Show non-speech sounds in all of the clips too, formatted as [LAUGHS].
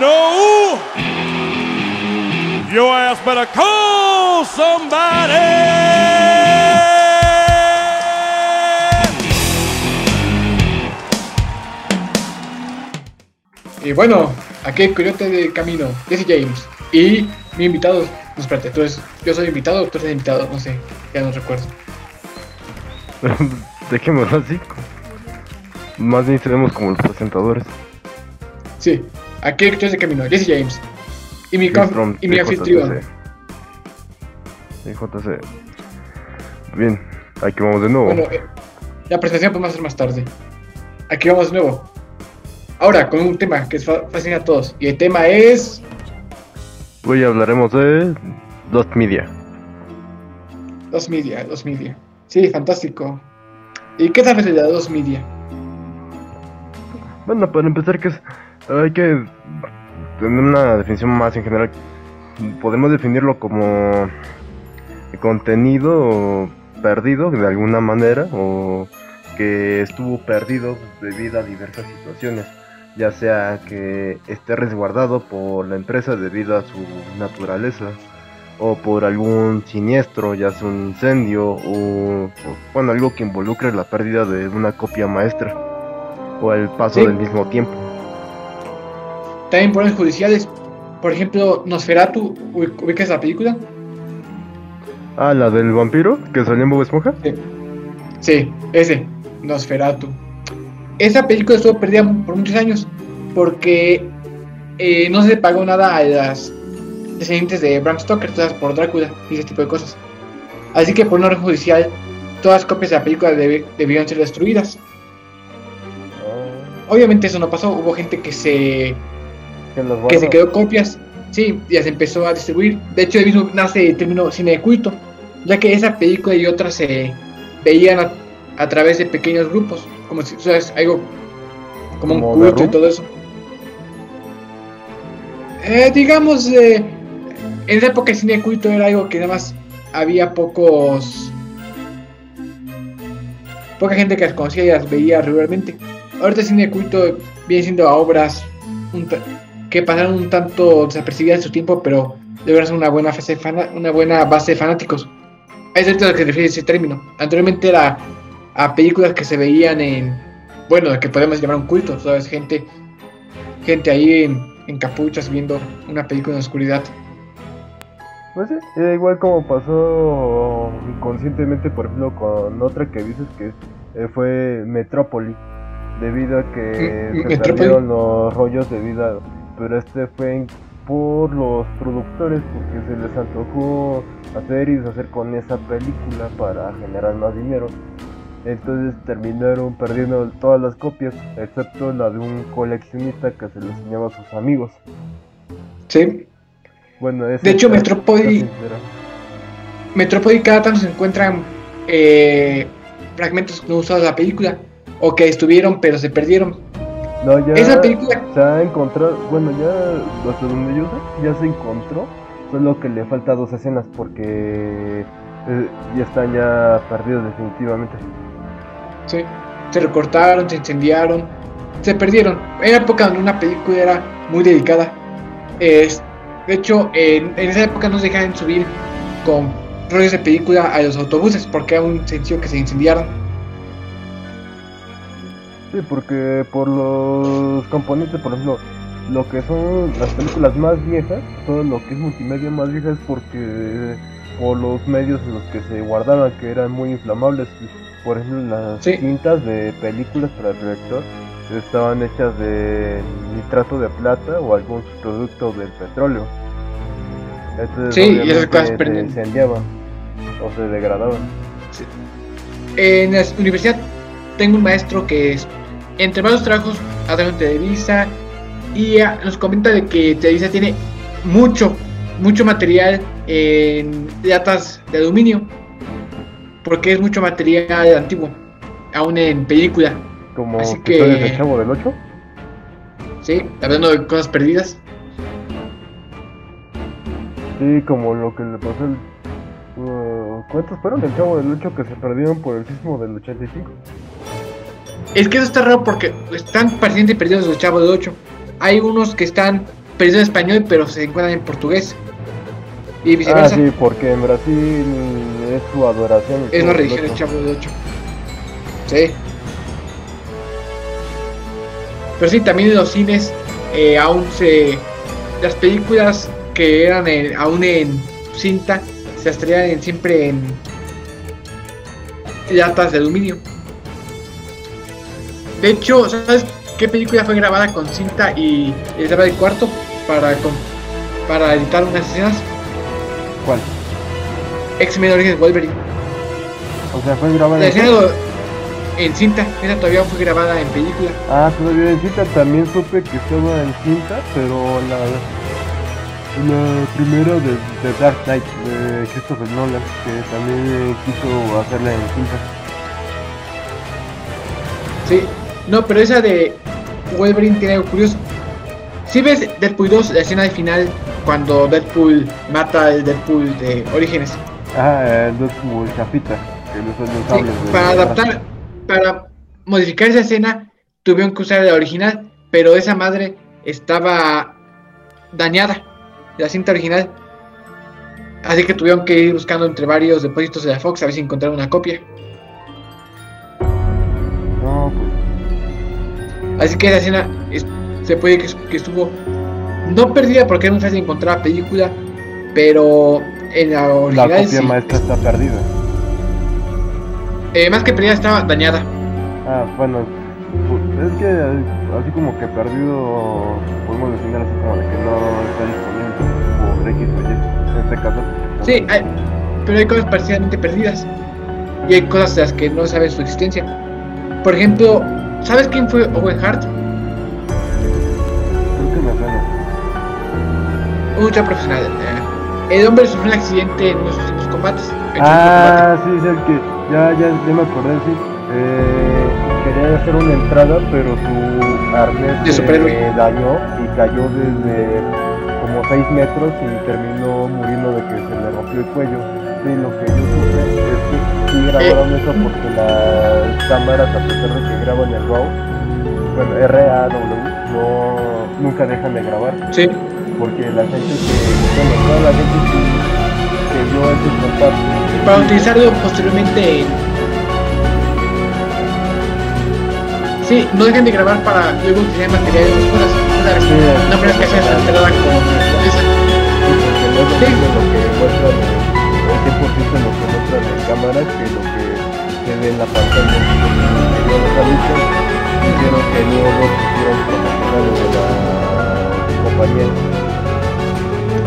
know, your ass better call somebody. Y bueno, aquí el coyote de camino, Jesse James. Y mi invitado, no, espérate, tú eres, yo soy invitado, tú eres invitado, no sé, ya no recuerdo. [LAUGHS] Dejémoslo así. Más bien seremos como los presentadores. Sí, aquí el coyote de camino, Jesse James. Y mi, from y mi anfitrión. JC. Bien, aquí vamos de nuevo. Bueno, eh, la presentación podemos hacer más tarde. Aquí vamos de nuevo. Ahora, con un tema que fa- fascina a todos. Y el tema es... Hoy hablaremos de Lost Media. Dos Media, Dos Media. Sí, fantástico. ¿Y qué sabes de la Dos Media? Bueno, para empezar, que es, hay que tener una definición más en general. Podemos definirlo como contenido perdido de alguna manera o que estuvo perdido debido a diversas situaciones, ya sea que esté resguardado por la empresa debido a su naturaleza o por algún siniestro, ya sea un incendio o, o, bueno, algo que involucre la pérdida de una copia maestra o el paso Sí. del mismo tiempo. También problemas judiciales. Por ejemplo, Nosferatu, ¿ubic- ¿ubicas la película? Ah, la del vampiro que salió en Bob Esponja. Sí, ese, Nosferatu. Esa película estuvo perdida por muchos años porque eh, no se le pagó nada a las descendientes de Bram Stoker, todas por Drácula y ese tipo de cosas. Así que por una orden judicial, todas las copias de la película debe- debieron ser destruidas. Obviamente eso no pasó, hubo gente que se, Que, se quedó copias, sí, y las empezó a distribuir. De hecho, el mismo nace el término cine de culto, ya que esa película y otras se veían a, a través de pequeños grupos, como si sabes, algo como un ¿Como culto y todo eso. Eh, digamos, eh, en esa época el cine de culto era algo que nada más había pocos. poca gente que las conocía y las veía regularmente. Ahorita el cine de culto viene siendo a obras un que pasaron un tanto desapercibidas en su tiempo, pero lograron una buena, fase una buena base de fanáticos. Es ahorita a lo que se refiere ese término. Anteriormente era a películas que se veían en, bueno, que podemos llamar un culto, ¿sabes? Gente, gente ahí en, en capuchas viendo una película en la oscuridad. Pues sí, eh, igual como pasó inconscientemente, por ejemplo, con otra que dices que eh, fue Metrópoli, debido a que Mm, se Metrópoli. perdieron los rollos debido a... Pero este fue por los productores, porque se les antojó hacer y deshacer con esa película para generar más dinero. Entonces terminaron perdiendo todas las copias, excepto la de un coleccionista que se le enseñaba a sus amigos. Sí. Bueno, De hecho, Metrópoli-. Metrópoli cada tanto se encuentran eh, fragmentos no usados de la película o que estuvieron pero se perdieron. No, ya Esa película se ha encontrado, bueno, ya hasta donde yo sé, ya se encontró, solo que le falta dos escenas porque eh, ya están ya perdidos definitivamente. Sí, se recortaron, se incendiaron, se perdieron. Era época donde una película era muy dedicada. Es- de hecho, en, en esa época no se dejaban subir con rollos de película a los autobuses porque era un sencillo que se incendiaron. Sí, porque por los componentes, por ejemplo, lo que son las películas más viejas, todo lo que es multimedia más vieja es porque por los medios en los que se guardaban, que eran muy inflamables, por ejemplo, las Sí. cintas de películas para el proyector estaban hechas de nitrato de plata o algún producto del petróleo. Entonces, Sí, y esas cosas se incendiaban o se degradaban. En la universidad tengo un maestro que es, entre varios trabajos, ha trabajado en Televisa y nos comenta de que Televisa tiene mucho, mucho material en latas de aluminio, porque es mucho material antiguo, aún en película, Como Así que- del Chavo del 8. ¿sí? Hablando de cosas perdidas. Sí, como lo que le pasó el... uh, ¿Cuántos fueron del Chavo del 8 que se perdieron por el sismo del 85? Es que eso está raro porque están parcialmente perdidos los chavos de 8. Hay unos que están perdido en español, pero se encuentran en portugués. Y Ah, sí, porque en Brasil es su adoración. y Es la religión del Chavo de 8. Sí. Pero sí, también en los cines eh, aún se. Las películas que eran en- aún en cinta se estrellaban siempre en latas de aluminio. De hecho, ¿sabes qué película fue grabada con cinta y estaba el cuarto para, con- para editar unas escenas? ¿Cuál? X-Men Origins Wolverine. O sea, fue grabada La en escena en cinta, esa todavía fue grabada en película. Ah, todavía en cinta también supe que estaba en cinta, pero la, la primera de, de Dark Knight de Christopher Nolan, que también quiso hacerla en cinta. Sí, no, pero esa de Wolverine tiene algo curioso. Si ves Deadpool 2, la escena de final, cuando Deadpool mata al Deadpool de Orígenes. Ah, el Deadpool chafita, Sí, para adaptar, para modificar esa escena, tuvieron que usar la original, pero esa madre estaba dañada, la cinta original. Así que tuvieron que ir buscando entre varios depósitos de la Fox a ver si encontraron una copia. No, pues, Así que esa escena es- se puede que, que estuvo no perdida porque era muy fácil encontrar la película, pero en la la original copia sí. maestra está perdida. Eh, más que perdida estaba dañada. Ah, bueno, pues, es que así como que perdido, podemos decir así como de que no está disponible por X o Y, en este caso. pues, Sí, hay- pero hay cosas parcialmente perdidas y hay cosas de las que no sabes su existencia. Por ejemplo, ¿sabes quién fue Owen Hart? Luchador profesional. eh, el hombre sufrió un accidente en uno de sus últimos combates. Ah, sí, es el que ya, ya, ya me acordé, sí. Eh, quería hacer una entrada, pero su arnés se dañó y cayó desde como 6 metros y terminó muriendo de que se le rompió el cuello. Sí, lo que yo supe es que sí grabaron eso porque las cámaras, a pesar de que graban el RAW, bueno, RAW, no, nunca dejan de grabar. Sí, porque la gente que, bueno, toda la gente que, que vio esos para utilizarlo posteriormente en... Sí, no dejan de grabar para luego utilizar material de cosas. Sí, no creas que sea esa entrada con esa. porque no es lo que muestran el 100% lo que muestran en cámara que lo que se ve en la pantalla dijeron que no no quisieron promocionar de la compañía.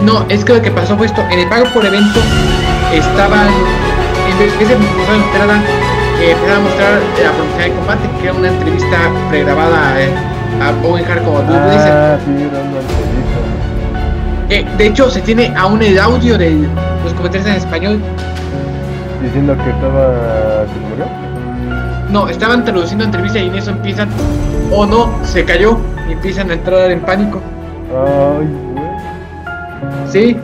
No, es que lo que pasó fue esto. En el pago por evento estaban, en vez de mostrar la entrada, eh, empezaron a mostrar la promoción de combate, que era una entrevista pregrabada eh, a Owen Hart como Blazer. ah sí Eh, de hecho, se tiene aún el audio de los comentarios en español. diciendo que estaba que murió No, estaban traduciendo la entrevista y en eso empiezan, o no, se cayó y empiezan a entrar en pánico. ay güey Sí,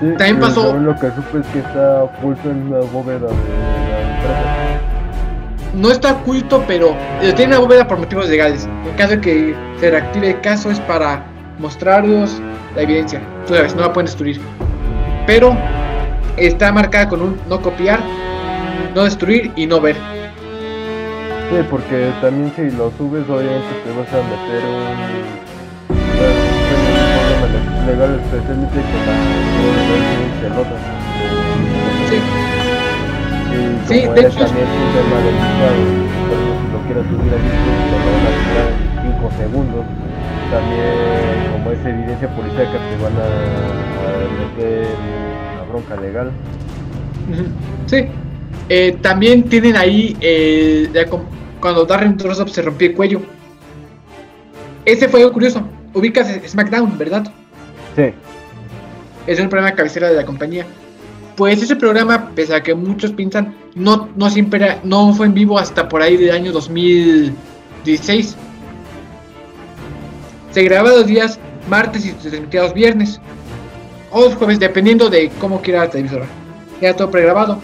Sí, También pasó- lo que supe es que está oculto en una bóveda. No está oculto, pero lo tiene una bóveda por motivos legales. En caso de que se reactive el caso es para mostrarlos la evidencia. Tú sabes, no la pueden destruir. Pero está marcada con un no copiar, no destruir y no ver. Sí, porque también si lo subes, obviamente te vas a meter un. legal, especialmente con la. Sí, de hecho- también un tema delicado, si lo quieres subir a YouTube, te lo van a en 5 segundos. También, como es evidencia policíaca, te van a, a meter una bronca legal. Sí. Eh, también tienen ahí eh, la cuando Darren Drossop se rompió el cuello. Ese fue algo curioso. Ubicas SmackDown, ¿verdad? Sí. Es un programa cabecera de la compañía. Pues ese programa, pese a que muchos piensan, no, no siempre era- no fue en vivo hasta por ahí del año 2016. Se grababa los días martes y se los viernes. O los jueves, dependiendo de cómo quiera la televisora. Era todo pregrabado.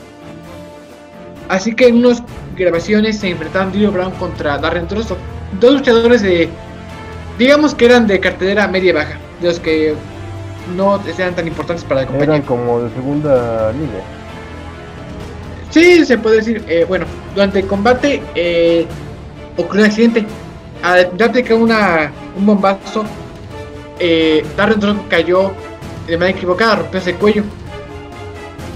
Así que en unas grabaciones se enfrentaron Dio Brown contra Darren Drossop. Dos luchadores de digamos que eran de cartelera media baja, de los que no eran tan importantes para la compañía. Eran como de segunda línea. Sí, se puede decir. Eh, bueno, durante el combate eh, ocurrió un accidente. Al que una, un bombazo, eh, Darren cayó de manera equivocada, rompió el cuello.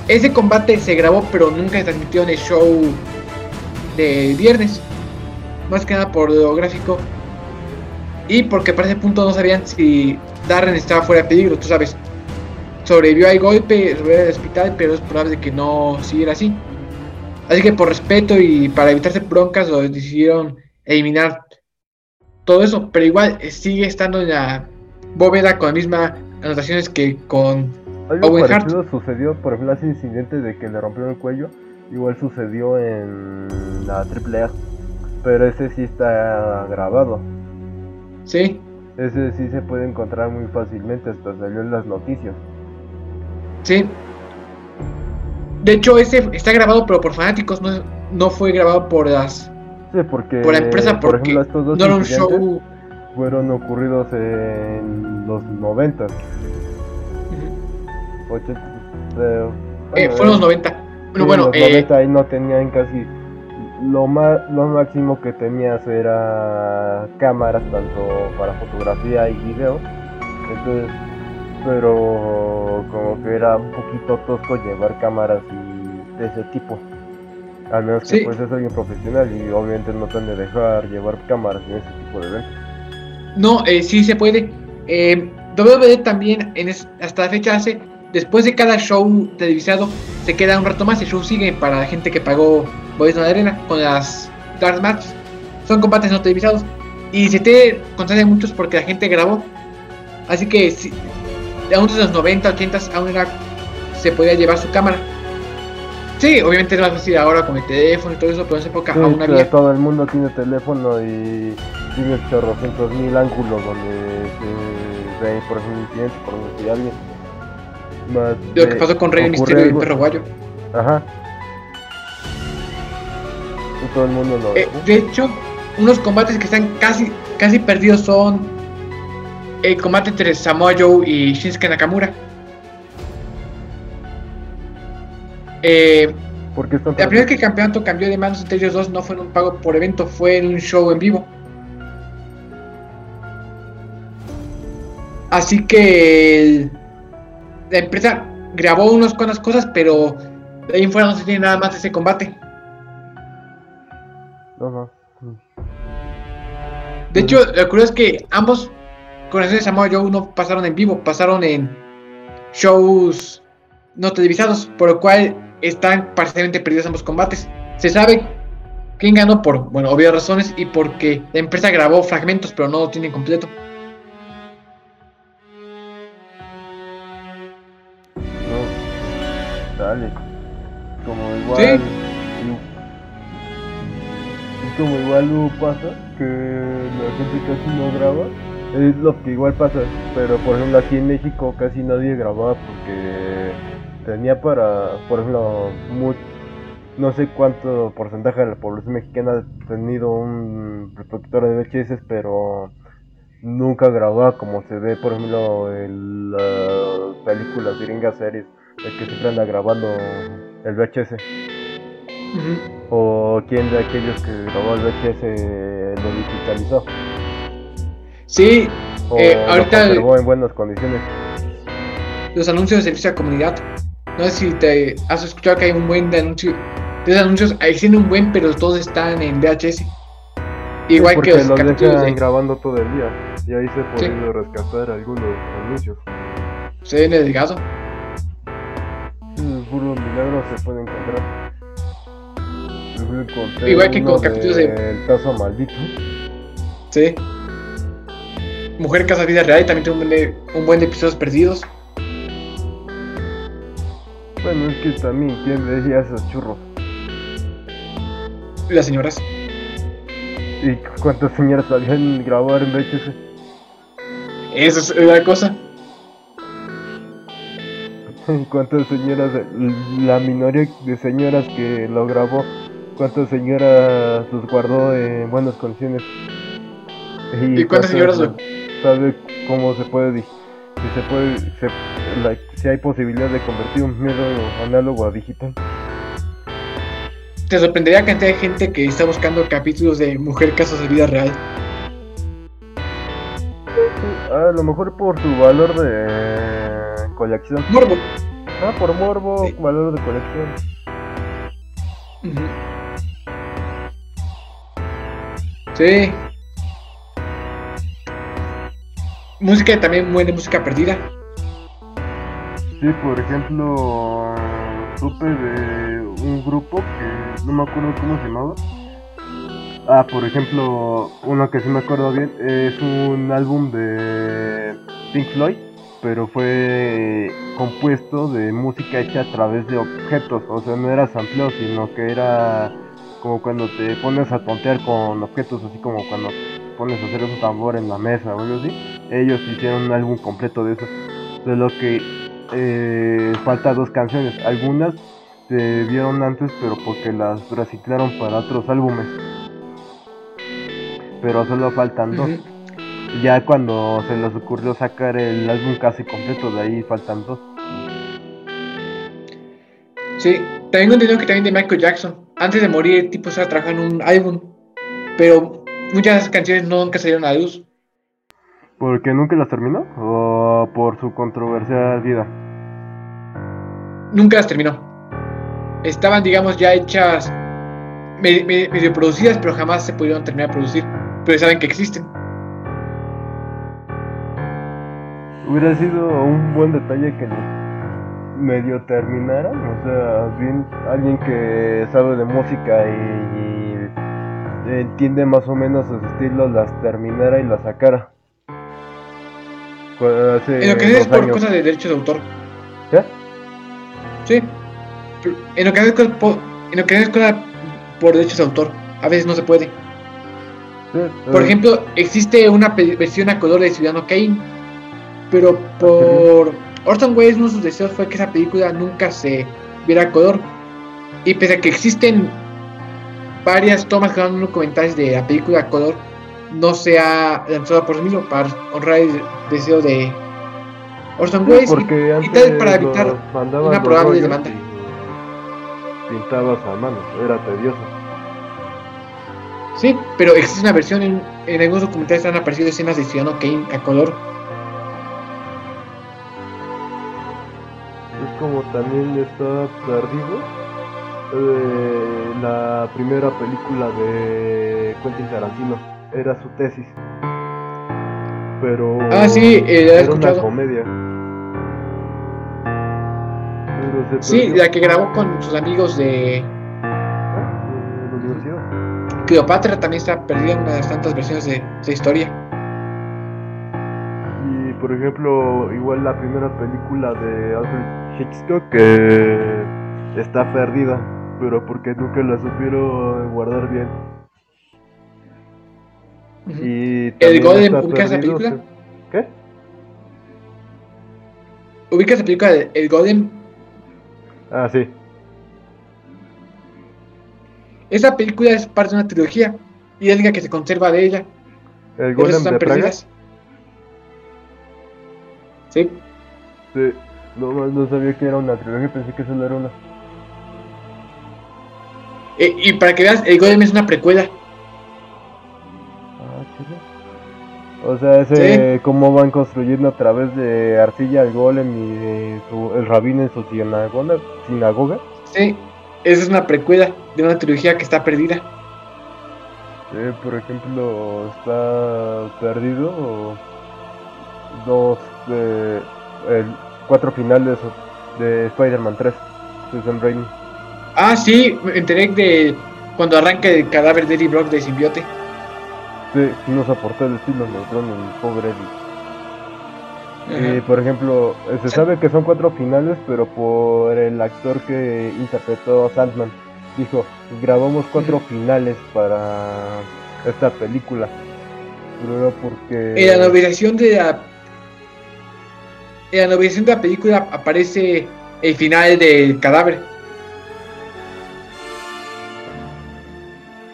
Ese combate se grabó, pero nunca se transmitió en el show de viernes. Más que nada por lo gráfico. Y porque para ese punto no sabían si Darren estaba fuera de peligro, tú sabes. Sobrevivió al golpe, sobrevivió al hospital, pero es probable que no siguiera así. Así que por respeto y para evitarse broncas, lo decidieron eliminar todo eso. Pero igual eh, sigue estando en la bóveda con las mismas anotaciones que con Algo Owen Hart. sucedió, por ejemplo, ese incidente de que le rompieron el cuello. Igual sucedió en la AAA. Pero ese sí está grabado. Sí, Ese sí se puede encontrar muy fácilmente, hasta salió en las noticias. sí. De hecho, ese está grabado, pero por fanáticos, no, no fue grabado por las Sí, porque por la empresa por porque ejemplo, estos dos no era un show. fueron ocurridos en los 90, Ujú. 80, eh, Eh, bueno, fueron los eh, 90. sí, Bueno, bueno, en los eh, 90 ahí no tenían casi lo más lo máximo que tenías era cámaras tanto para fotografía y video. Entonces, pero como que era un poquito tosco llevar cámaras y de ese tipo. Al menos que Sí. pues es alguien profesional y obviamente no te han de dejar llevar cámaras en ese tipo de eventos. No, eh, sí se puede. Eh, WWE también en es- hasta la fecha hace, después de cada show televisado, se queda un rato más. El show sigue para la gente que pagó boletos en la arena con las Dark Matches. Son combates no televisados. Y se te constancia muchos porque la gente grabó. Así que si, aún desde los 90, 80 aún era, se podía llevar su cámara. Sí, obviamente es más fácil ahora con el teléfono y todo eso, pero en esa época Sí, aún había. todo el mundo tiene teléfono y tiene chorrocientos mil ángulos donde se ve, por ejemplo, un incidente, por si alguien más Lo que pasó con Rey Misterio y el perro guayo. Ajá. Y todo el mundo lo Eh, de hecho, unos combates que están casi, casi perdidos son el combate entre Samoa Joe y Shinsuke Nakamura. Eh, ¿Por qué están la primera vez que el campeonato cambió de manos entre ellos dos no fue en un pago por evento, fue en un show en vivo. Así que el- la empresa grabó unas cuantas cosas, pero de ahí en fuera no se tiene nada más de ese combate. No. De hecho, lo curioso es que ambos corazones de Samoa Joe no pasaron en vivo, pasaron en shows no televisados, por lo cual están parcialmente perdidos ambos combates. Se sabe quién ganó por, bueno, obvias razones y porque la empresa grabó fragmentos, pero no lo tienen completo. No. Dale. Como igual. Sí. y- como igual luego pasa que la gente casi no graba. Es lo que igual pasa. Pero por ejemplo aquí en México casi nadie grababa porque tenía para, por ejemplo, no sé cuánto porcentaje de la población mexicana ha tenido un reproductor de VHS, pero nunca grababa como se ve, por ejemplo, en las películas gringas series, de que siempre anda grabando el VHS. O quién de aquellos que grabó el VHS lo digitalizó. Sí, O Eh, lo ahorita el- conservó en buenas condiciones. los anuncios de servicio a comunidad. No sé si te has escuchado que hay un buen de anuncios. De esos anuncios existen un buen, pero todos están en VHS. Igual Sí, que los los capítulos de grabando todo el día. Y ahí se ha Sí. rescatar algunos anuncios. se ven delgado. Se puede encontrar. Igual que con capítulos de- del caso maldito. Sí. Mujer Casa Vida Real y también tiene un buen de, un buen de episodios perdidos. Bueno, es que también, ¿quién veía esos churros? Las señoras. ¿Y cuántas señoras sabían grabar en VHS? Eso es la cosa. ¿Cuántas señoras, la minoría de señoras que lo grabó, cuántas señoras los guardó en buenas condiciones? ¿Y cuántas señoras Sabe cómo se puede, si se puede, se- si hay posibilidad de convertir un miedo análogo a digital. Te sorprendería la cantidad de gente que está buscando capítulos de Mujer Casos de Vida Real. A lo mejor por su valor de colección. Morbo. Ah, por morbo, Sí. valor de colección. Sí. Música también buena música perdida. Sí, por ejemplo, supe de un grupo que no me acuerdo cómo se llamaba. Ah, por ejemplo, uno que sí me acuerdo bien es un álbum de Pink Floyd, pero fue compuesto de música hecha a través de objetos, o sea, no era sampleo, sino que era como cuando te pones a tontear con objetos, así como cuando pones a hacer un tambor en la mesa o algo así. Ellos hicieron un álbum completo de eso, de lo que eh, falta dos canciones. Algunas se vieron antes, pero porque las reciclaron para otros álbumes. Pero solo faltan dos. Ya cuando se les ocurrió sacar el álbum casi completo, de ahí faltan dos. Sí, también entendido que también de Michael Jackson. Antes de morir, el tipo estaba trabajando en un álbum. Pero muchas de esas canciones no nunca salieron a luz. ¿Porque nunca las terminó? ¿O por su controversial vida? Nunca las terminó. Estaban, digamos, ya hechas, me- me- medio producidas, pero jamás se pudieron terminar de producir. Pero saben que existen. Hubiera sido un buen detalle que medio terminaran, o sea, bien alguien que sabe de música y, y entiende más o menos sus estilos las terminara y las sacara. Hace En lo que es por años. cosas de derechos de autor. ¿Qué? Sí. En lo que es por, en lo que es por derechos de autor. A veces no se puede. Sí, Por eh, ejemplo, existe una versión a color de Ciudadano Kane, pero por Orson Welles uno de sus deseos fue que esa película nunca se viera a color. Y pese a que existen varias tomas que dan documentales de la película a color, no se ha lanzado por sí mismo para honrar el deseo de Orson sí, Welles. y- y tal para evitar una probable demanda. Pintabas a mano, era tedioso. Sí, pero existe una versión en, en algunos documentales han aparecido escenas de Ciudadano Kane a color. Como también está perdido eh, la primera película de Quentin Tarantino. Era su tesis. Pero Ah, sí, eh, era una comedia. Sí, la que grabó con sus amigos de Ah, en la universidad. Cleopatra también está perdida en una de las tantas versiones de esa historia. Por ejemplo, igual la primera película de Alfred Hitchcock que está perdida, pero porque nunca la supieron guardar bien. Y ¿El también Golem está ubica esa perdido, película? ¿Qué? ¿Ubicas la película de El Golem? Ah, sí. Esa película es parte de una trilogía y es la que se conserva de ella. El están de Praga. perdidas. Sí, Sí. No, más no sabía que era una trilogía, pensé que solo era una. Eh, y para que veas, El Golem es una precuela. Ah, chido. O sea, ese cómo van construyendo a través de arcilla el golem y de su- el rabino en su sinagoga. sinagoga. Sí, esa es una precuela de una trilogía que está perdida. Sí, por ejemplo, está perdido dos de el, cuatro finales de Spider-Man 3 de Sam Raimi. Ah, sí, me enteré de cuando arranca el cadáver de Eddie Brock de simbiote. Sí, no soportó el estilo neutrón el pobre Eddie. Y por ejemplo, eh, se sabe que son cuatro finales, pero por el actor que interpretó a Sandman. Dijo, grabamos cuatro finales para esta película. Pero era porque... En la novelización de la. En la la película aparece el final del cadáver.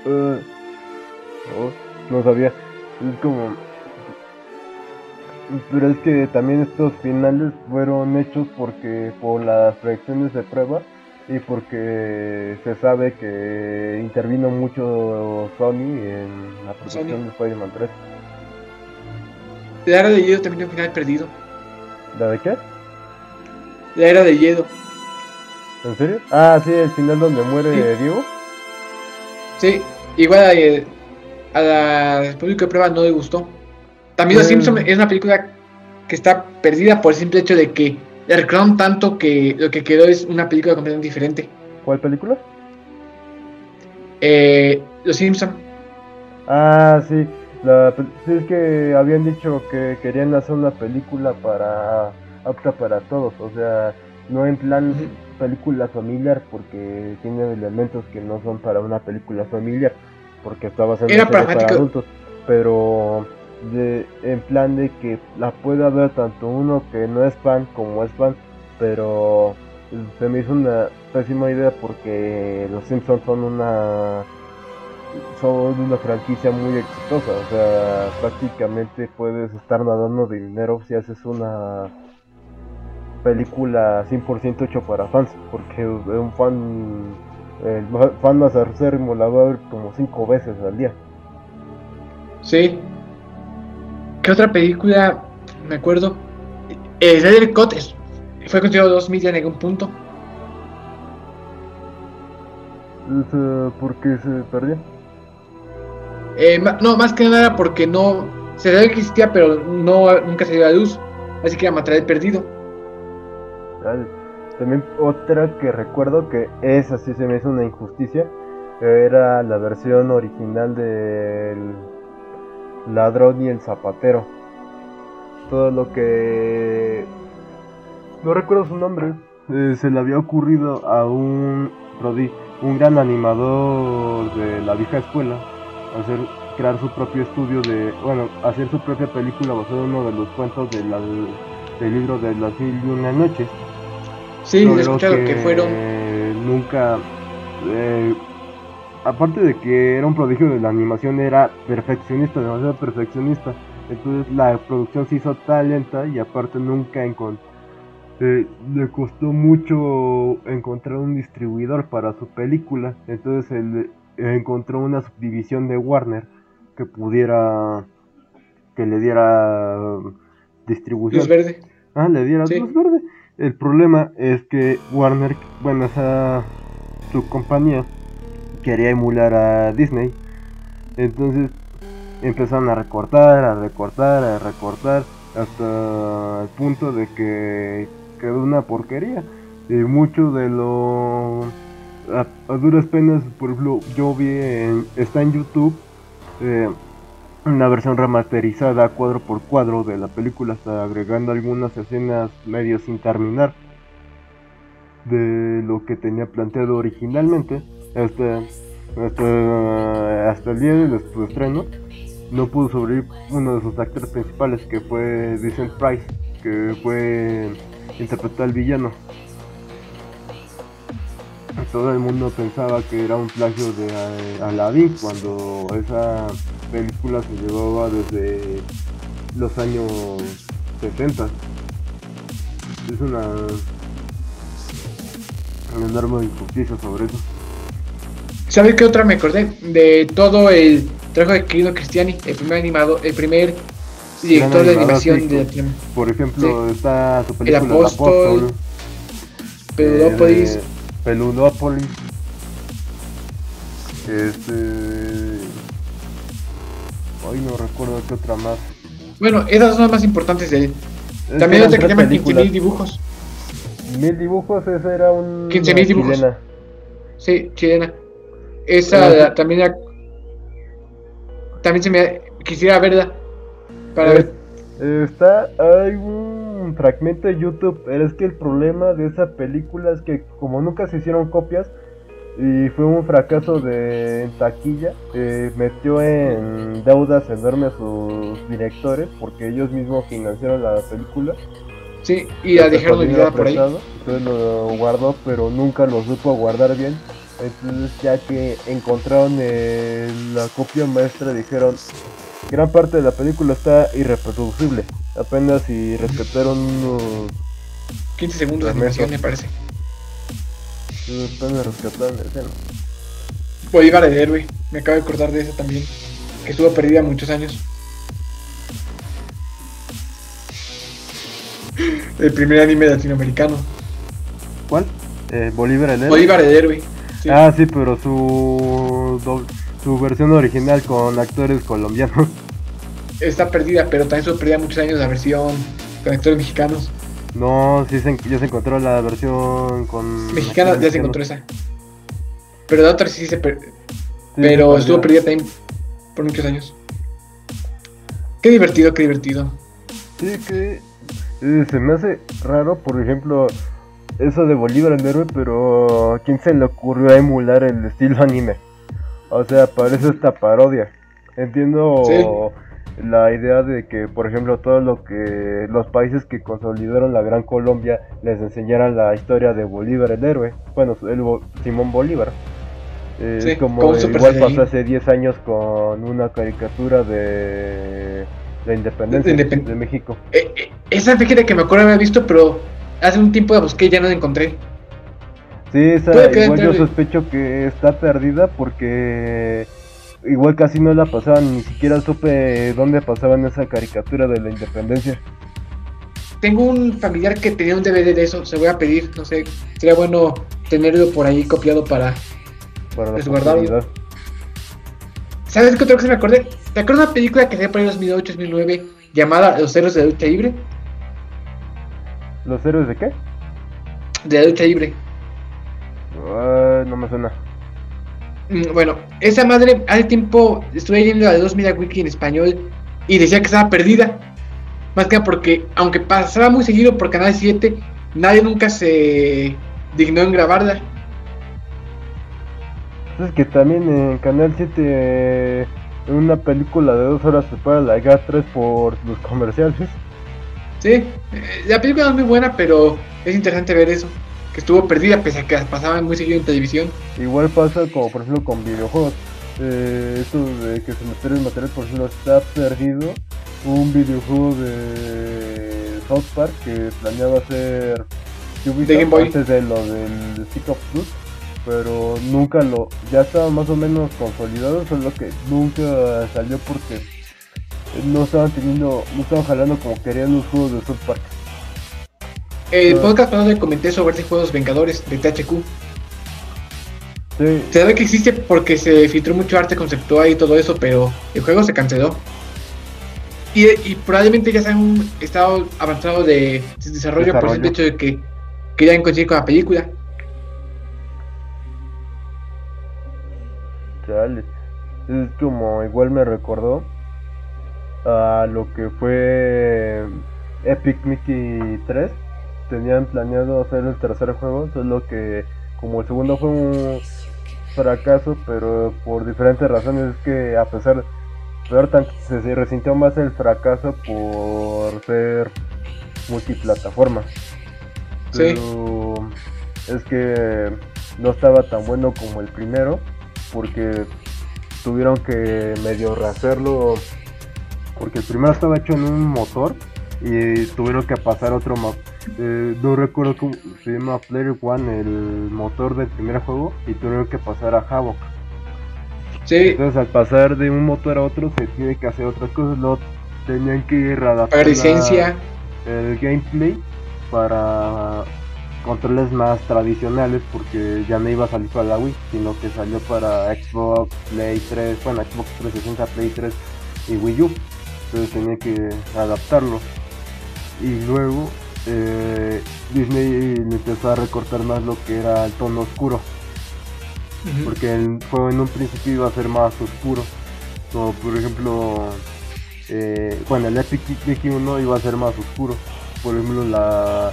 Eh, oh, no sabía. Es como... Pero es que también estos finales fueron hechos porque por las proyecciones de prueba y porque se sabe que intervino mucho Sony en la producción Sony. de Spider-Man 3. La era de hielo también un final perdido. ¿La de qué? La era de hielo. ¿En serio? Ah, sí, el final donde muere Sí. Diego. Sí, igual a, eh, a la público de prueba no le gustó. También Los Pues- Simpson es una película que está perdida por el simple hecho de que le reclamaron tanto que lo que quedó es una película completamente diferente. ¿Cuál película? Eh, Los Simpson. Ah, sí. La, sí, es que habían dicho que querían hacer una película para apta para todos, o sea, no en plan película familiar porque tiene elementos que no son para una película familiar, porque una serie para adultos, pero de, en plan de que la pueda ver tanto uno que no es fan como es fan, pero se me hizo una pésima idea porque los Simpsons son una son una franquicia muy exitosa, o sea, prácticamente puedes estar nadando de dinero si haces una película 100% hecho para fans, porque un fan, el fan más acérrimo la va a ver como cinco veces al día. Sí. ¿Qué otra película? Me acuerdo. Eh, Snyder Cut fue considerado 2000 en algún punto. Eh, porque se perdió. Eh, no, más que nada porque no. Se sabía que existía, pero no, nunca se dio a luz. Así que era material perdido. También otra que recuerdo que esa sí se me hizo una injusticia, era la versión original del ladrón y el zapatero. Todo lo que... No recuerdo su nombre. eh, se le había ocurrido a un un gran animador de la vieja escuela hacer crear su propio estudio de bueno hacer su propia película basada en uno de los cuentos de la- del libro de las mil y una noches Sí, he escuchado que, fueron. nunca eh, aparte de que era un prodigio de la animación era perfeccionista demasiado perfeccionista entonces la producción se hizo tan lenta y aparte nunca encontró le costó mucho encontrar un distribuidor para su película entonces eh, encontró una subdivisión de Warner que pudiera que le diera distribución Luz verde. Ah, le diera Sí. luz verde. El problema es que Warner, bueno, esa su compañía quería emular a Disney. Entonces empezaron a recortar, a recortar, a recortar hasta el punto de que quedó una porquería. Y mucho de lo a, duras penas, por ejemplo, yo vi en, está en YouTube eh, una versión remasterizada cuadro por cuadro de la película, hasta agregando algunas escenas medio sin terminar de lo que tenía planteado originalmente. Hasta, hasta, hasta el día de su estreno no pudo sobrevivir uno de sus actores principales, que fue Vincent Price, que fue interpretó al villano. Todo el mundo pensaba que era un plagio de eh, Aladdin cuando esa película se llevaba desde los años 70. Es una, enorme injusticia sobre eso. ¿Sabes qué otra me acordé? De todo el trabajo de Querido Cristiani, el primer animador, el primer director de animación sí, de Por ejemplo, está su El película El Apóstol, Pedulópolis, eh, Peludópolis. Este. Ay, no recuerdo qué otra más. Bueno, esas son las más importantes de él. Es También otra que tres se llama 15.000 películas. dibujos. Mil dibujos, esa era un. 15.000 dibujos. chilena. Sí, chilena. Esa la- también también se me quisiera verla para ver. Está, hay un fragmento de YouTube, pero es que el problema de esa película es que como nunca se hicieron copias y fue un fracaso de en taquilla, eh, metió en deudas enormes a sus directores porque ellos mismos financiaron la película. Sí, y la dejaron olvidada por ahí. Entonces lo guardó, pero nunca lo supo guardar bien. Entonces ya que encontraron eh, la copia maestra dijeron, gran parte de la película está irreproducible. Apenas si respetaron unos 15 segundos de animación, me parece. apenas rescataron la escena. Bolívar el héroe. Me acabo de acordar de eso también. Que estuvo perdida muchos años. El primer anime latinoamericano. ¿Cuál? Eh, Bolívar el héroe. Bolívar el héroe. Sí. Ah, sí, pero su do- su versión original con actores colombianos. Está perdida, pero también estuvo perdida muchos años la versión con actores mexicanos. No, sí se, ya se encontró la versión con Mexicana ya se encontró esa. Pero la otra sí se per- Sí, Pero se estuvo perdida también por muchos años. Qué divertido, qué divertido. Sí, que eh, se me hace raro, por ejemplo, eso de Bolívar el héroe, pero ¿a quién se le ocurrió emular el estilo anime? O sea, parece esta parodia. Entiendo la idea de que, por ejemplo, todo lo que los países que consolidaron la Gran Colombia les enseñaran la historia de Bolívar el héroe. Bueno, el Bo- Simón Bolívar. Eh, Sí, como igual pasó hace 10 años con una caricatura de la independencia De independ- de México. Eh, eh, esa fíjate que me acuerdo haber visto, pero hace un tiempo la busqué y ya no la encontré. Sí, esa que igual yo sospecho que está perdida porque igual casi no la pasaban, ni siquiera supe dónde pasaban esa caricatura de la independencia. Tengo un familiar que tenía un DVD de eso, se voy a pedir, no sé, sería bueno tenerlo por ahí copiado para... Para Resguardarlo. ¿Sabes qué otra cosa me acordé? ¿Te acuerdas de una película que se por ahí en 2008-2009 llamada Los Héroes de la Lucha Libre? ¿Los héroes de qué? De la Lucha Libre. No me suena. Mm, Bueno, esa madre hace tiempo estuve leyendo la de 2000 Wiki en español y decía que estaba perdida. Más que nada porque, aunque pasaba muy seguido por Canal 7, nadie nunca se dignó en grabarla. Es que también en Canal 7 en una película de dos horas se para la GA 3 por los comerciales. Sí, eh, la película no es muy buena, pero es interesante ver eso. Que estuvo perdida pese a que pasaba muy seguido en televisión. Igual pasa como por ejemplo con videojuegos. Eh, esto de que se meter el material por ejemplo está perdido. Un videojuego de South Park que planeaba hacer Ubisoft De antes de lo del Stick of Truth. Pero nunca lo, ya estaba más o menos consolidado, solo que nunca salió porque no estaban teniendo, no estaban jalando como querían los juegos de South Park. El podcast pasado le comenté sobre ese juego de los Vengadores de THQ. Sí, Se sabe que existe porque se filtró mucho arte conceptual y todo eso, pero el juego se canceló. Y, y probablemente ya sea un estado avanzado de desarrollo, por el hecho de que querían conseguir con la película. Chale. Es como igual me recordó a lo que fue Epic Mickey 3. Tenían planeado hacer el tercer juego, solo que como el segundo fue un fracaso, pero por diferentes razones es que a pesar peor se, se resintió más el fracaso por ser multiplataforma. Sí. Pero es que no estaba tan bueno como el primero porque tuvieron que medio rehacerlo porque el primero estaba hecho en un motor y tuvieron que pasar otro mo- eh, no recuerdo cómo se llama Player One el motor del primer juego y tuvieron que pasar a Havoc Sí, entonces al pasar de un motor a otro se tiene que hacer otras cosas luego tenían que readaptar licencia. el gameplay para controles más tradicionales porque ya no iba a salir para la Wii, sino que salió para Xbox, Play 3, bueno, Xbox 360, Play 3 y Wii U. Entonces tenía que adaptarlo. Y luego eh, Disney le empezó a recortar más lo que era el tono oscuro, porque el juego en un principio iba a ser más oscuro. Como por ejemplo, eh, bueno, el Epic Mickey 1 iba a ser más oscuro. Por ejemplo, la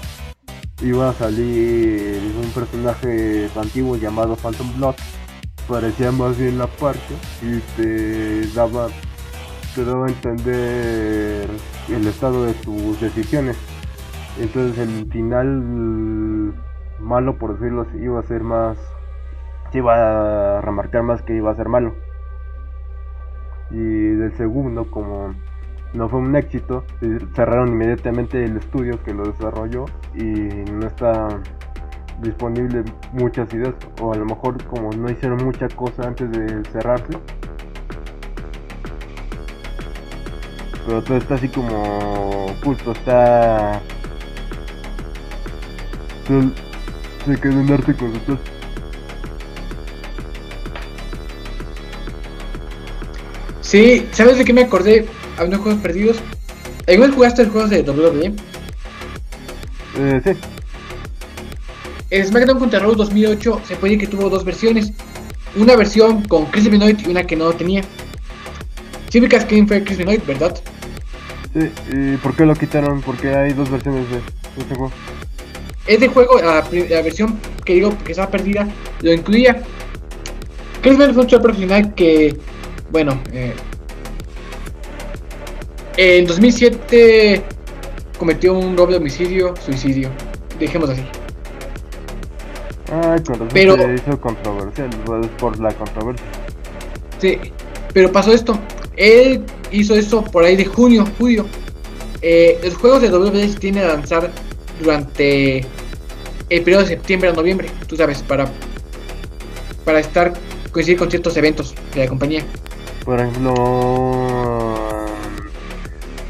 iba a salir un personaje antiguo llamado Phantom Blood. Parecía más bien la parche y te daba te daba a entender el estado de tus decisiones. Entonces el final malo por decirlo así iba a ser más se iba a remarcar más que iba a ser malo. Y del segundo, como no fue un éxito, eh, cerraron inmediatamente el estudio que lo desarrolló y no está disponible muchas ideas o a lo mejor como no hicieron mucha cosa antes de cerrarse pero todo está así como oculto está se, se quedó en arte conceptual Sí, ¿sabes de qué me acordé? Hablando de juegos perdidos. ¿Alguna vez jugaste el juego de WWE? eh, sí El SmackDown contra Raw 2008 se puede decir que tuvo dos versiones. Una versión con Chris Benoit y una que no tenía. Sí ubicas quién fue Chris Benoit, ¿verdad? Sí, ¿y por qué lo quitaron? Porque hay dos versiones de este juego. Ese juego, la, versión que digo que estaba perdida, lo incluía. Chris Benoit fue un profesional que, bueno, eh, en 2007 cometió un doble homicidio, suicidio. Dejemos así. Con razón Pero- se hizo controversial, por la controversia. Sí, pero pasó esto. Él hizo esto por ahí de junio, julio. Eh, los juegos de WWE tienen a lanzar durante el periodo de septiembre a noviembre, tú sabes, para, para estar coincidir con ciertos eventos de la compañía. Por ejemplo,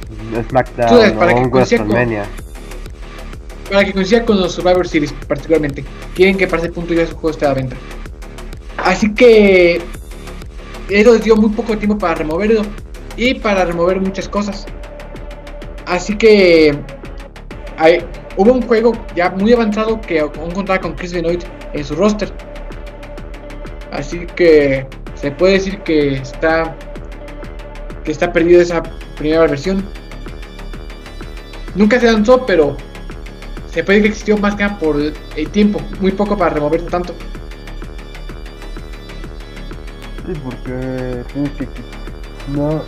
mm, SmackDown sabes, para o que con-. Para que coincida con los Survivor Series particularmente. Quieren que para ese punto ya su juego esté a la venta. Así que eso les dio muy poco tiempo para removerlo y para remover muchas cosas. Así que hay- hubo un juego ya muy avanzado que aún contaba con Chris Benoit en su roster. Así que se puede decir que está que está perdido esa primera versión. Nunca se lanzó, pero se puede decir que existió más que por el tiempo, muy poco para removerlo tanto. Sí, porque no,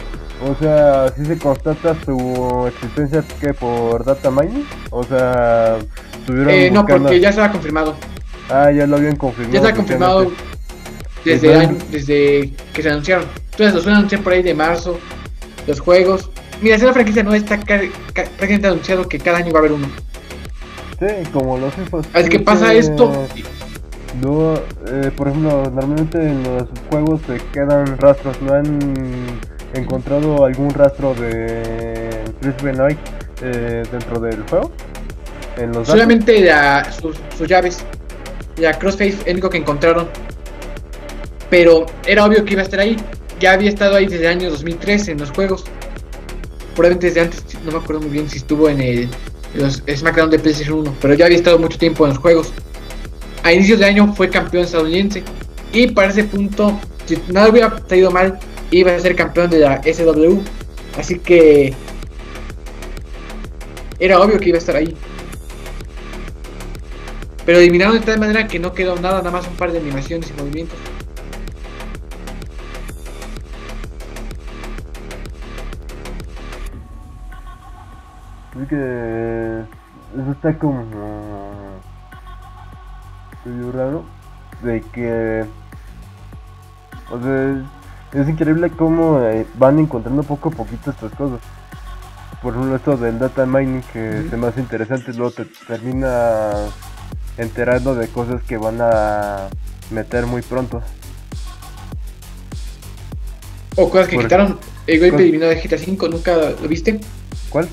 o sea, si se constata su existencia que por data mining, o sea, estuvieron Eh, no, buscando- porque ya estaba confirmado. ah, ya lo habían confirmado. Ya está confirmado oficialmente. desde, Entonces- año- desde que se anunciaron. Entonces los suelen anunciar por ahí de marzo, los juegos. Mira, si la franquicia no está ca- ca- prácticamente anunciado que cada año va a haber uno. Sí, como los FIFA. Así que pasa esto. No, eh, por ejemplo, normalmente en los juegos se quedan rastros. ¿No han encontrado algún rastro de Chris Benoit eh, dentro del juego? En los? Solamente la- sus, sus llaves. La Crossface es el único que encontraron. Pero era obvio que iba a estar ahí. Ya había estado ahí desde el año 2013 en los juegos. Probablemente desde antes, no me acuerdo muy bien si estuvo en el los SmackDown de PlayStation 1. Pero ya había estado mucho tiempo en los juegos. A inicios de año fue campeón estadounidense. Y para ese punto, si nada hubiera salido mal, iba a ser campeón de la SW. Así que era obvio que iba a estar ahí. Pero eliminaron de tal manera que no quedó nada, nada más un par de animaciones y movimientos. Es que eso está como medio raro de que o es increíble cómo eh, van encontrando poco a poquito estas cosas por ejemplo esto del data mining que Ujú. se me hace interesante luego te termina enterando de cosas que van a meter muy pronto O cosas que Por- quitaron. El golpe cosas- eliminado de GTA V, ¿nunca lo viste? ¿cuál?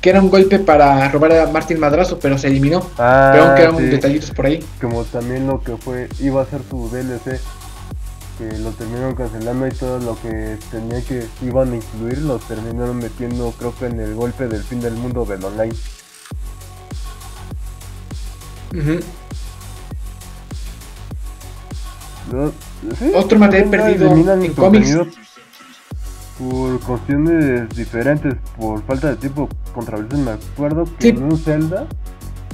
Que era un golpe para robar a Martin Madrazo, pero se eliminó. Ah, pero aún quedaron sí. detallitos por ahí. como también lo que fue iba a ser su DLC que lo terminaron cancelando y todo lo que tenía que iban a incluir lo terminaron metiendo creo que en el golpe del fin del mundo del online Ujú. Lo- sí, Otro material perdido en contenido por cuestiones diferentes por falta de tiempo contra veces me acuerdo que Sí. en un Zelda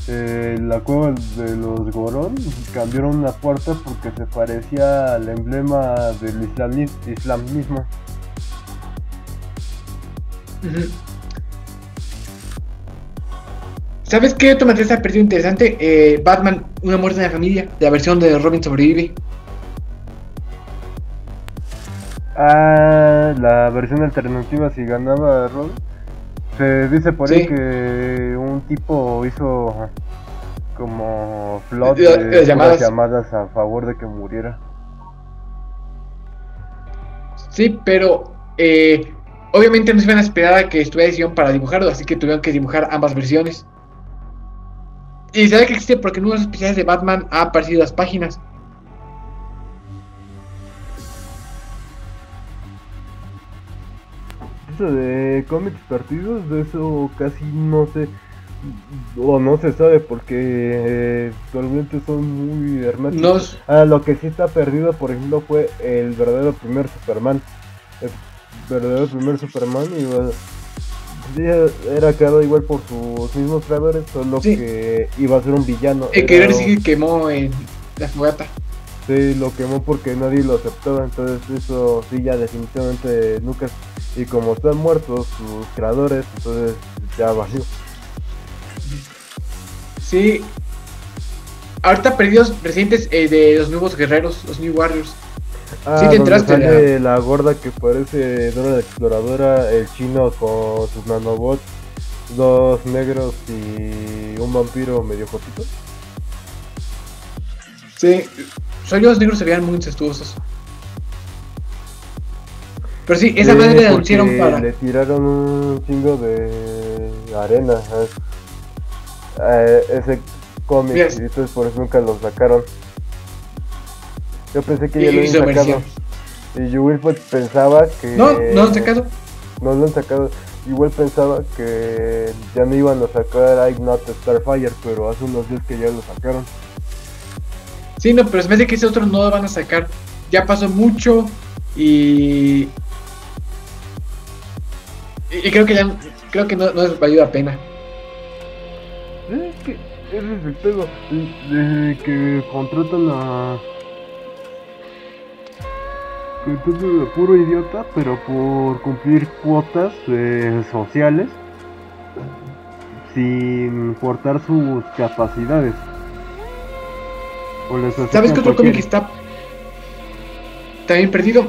eh, la cueva de los Gorón cambiaron una puerta porque se parecía al emblema del islami- islamismo Ujú. ¿Sabes qué se ha perdido interesante? Eh, Batman, una muerte en la familia, la versión de Robin sobrevive. Ah, la versión alternativa si ganaba Robin. Se dice por ahí Sí. que un tipo hizo como flot Eh, de llamadas. llamadas a favor de que muriera. Sí, pero eh, obviamente no se iban a esperar a que estuviera edición para dibujarlo, así que tuvieron que dibujar ambas versiones. Y sabe que existe porque en unos especiales de Batman ha aparecido las páginas. De cómics partidos, de eso casi no sé. O no se sabe porque eh, actualmente son muy herméticos. No, Ah, lo que sí está perdido, por ejemplo, fue el verdadero primer Superman. El verdadero primer Superman iba, sí, era creado igual por sus mismos creadores, solo Sí. que iba a ser un villano. el Era- que sí que quemó en la fogata. Sí, lo quemó porque nadie lo aceptaba, entonces eso sí ya definitivamente nunca... Y como están muertos sus creadores, entonces ya valió. Sí. Ahorita perdidos recientes eh, de los nuevos guerreros, los New Warriors. Ah, Sí, te la gorda que parece Dora la Exploradora, el chino con sus nanobots, dos negros y un vampiro medio cortito. Sí. Los negros se veían muy incestuosos. Pero sí, esa Sí, madre la anunciaron para. Le tiraron un chingo de arena a a ese cómic Yes. y entonces por eso nunca lo sacaron. Yo pensé que ya lo habían sacado. versión. Y Wilford pensaba que... No, no lo han sacado. No lo han sacado. Igual pensaba que ya no iban a sacar I Not Starfire, pero hace unos días que ya lo sacaron. Sí, no, pero se me hace que ese otro no lo van a sacar. Ya pasó mucho y. Y creo que ya. Creo que no, no les valió la pena. Es que ese es el pedo. De que contratan a. Contratan a puro idiota, pero por cumplir cuotas eh, sociales. Sin importar sus capacidades. ¿Sabes qué otro cómic está también perdido?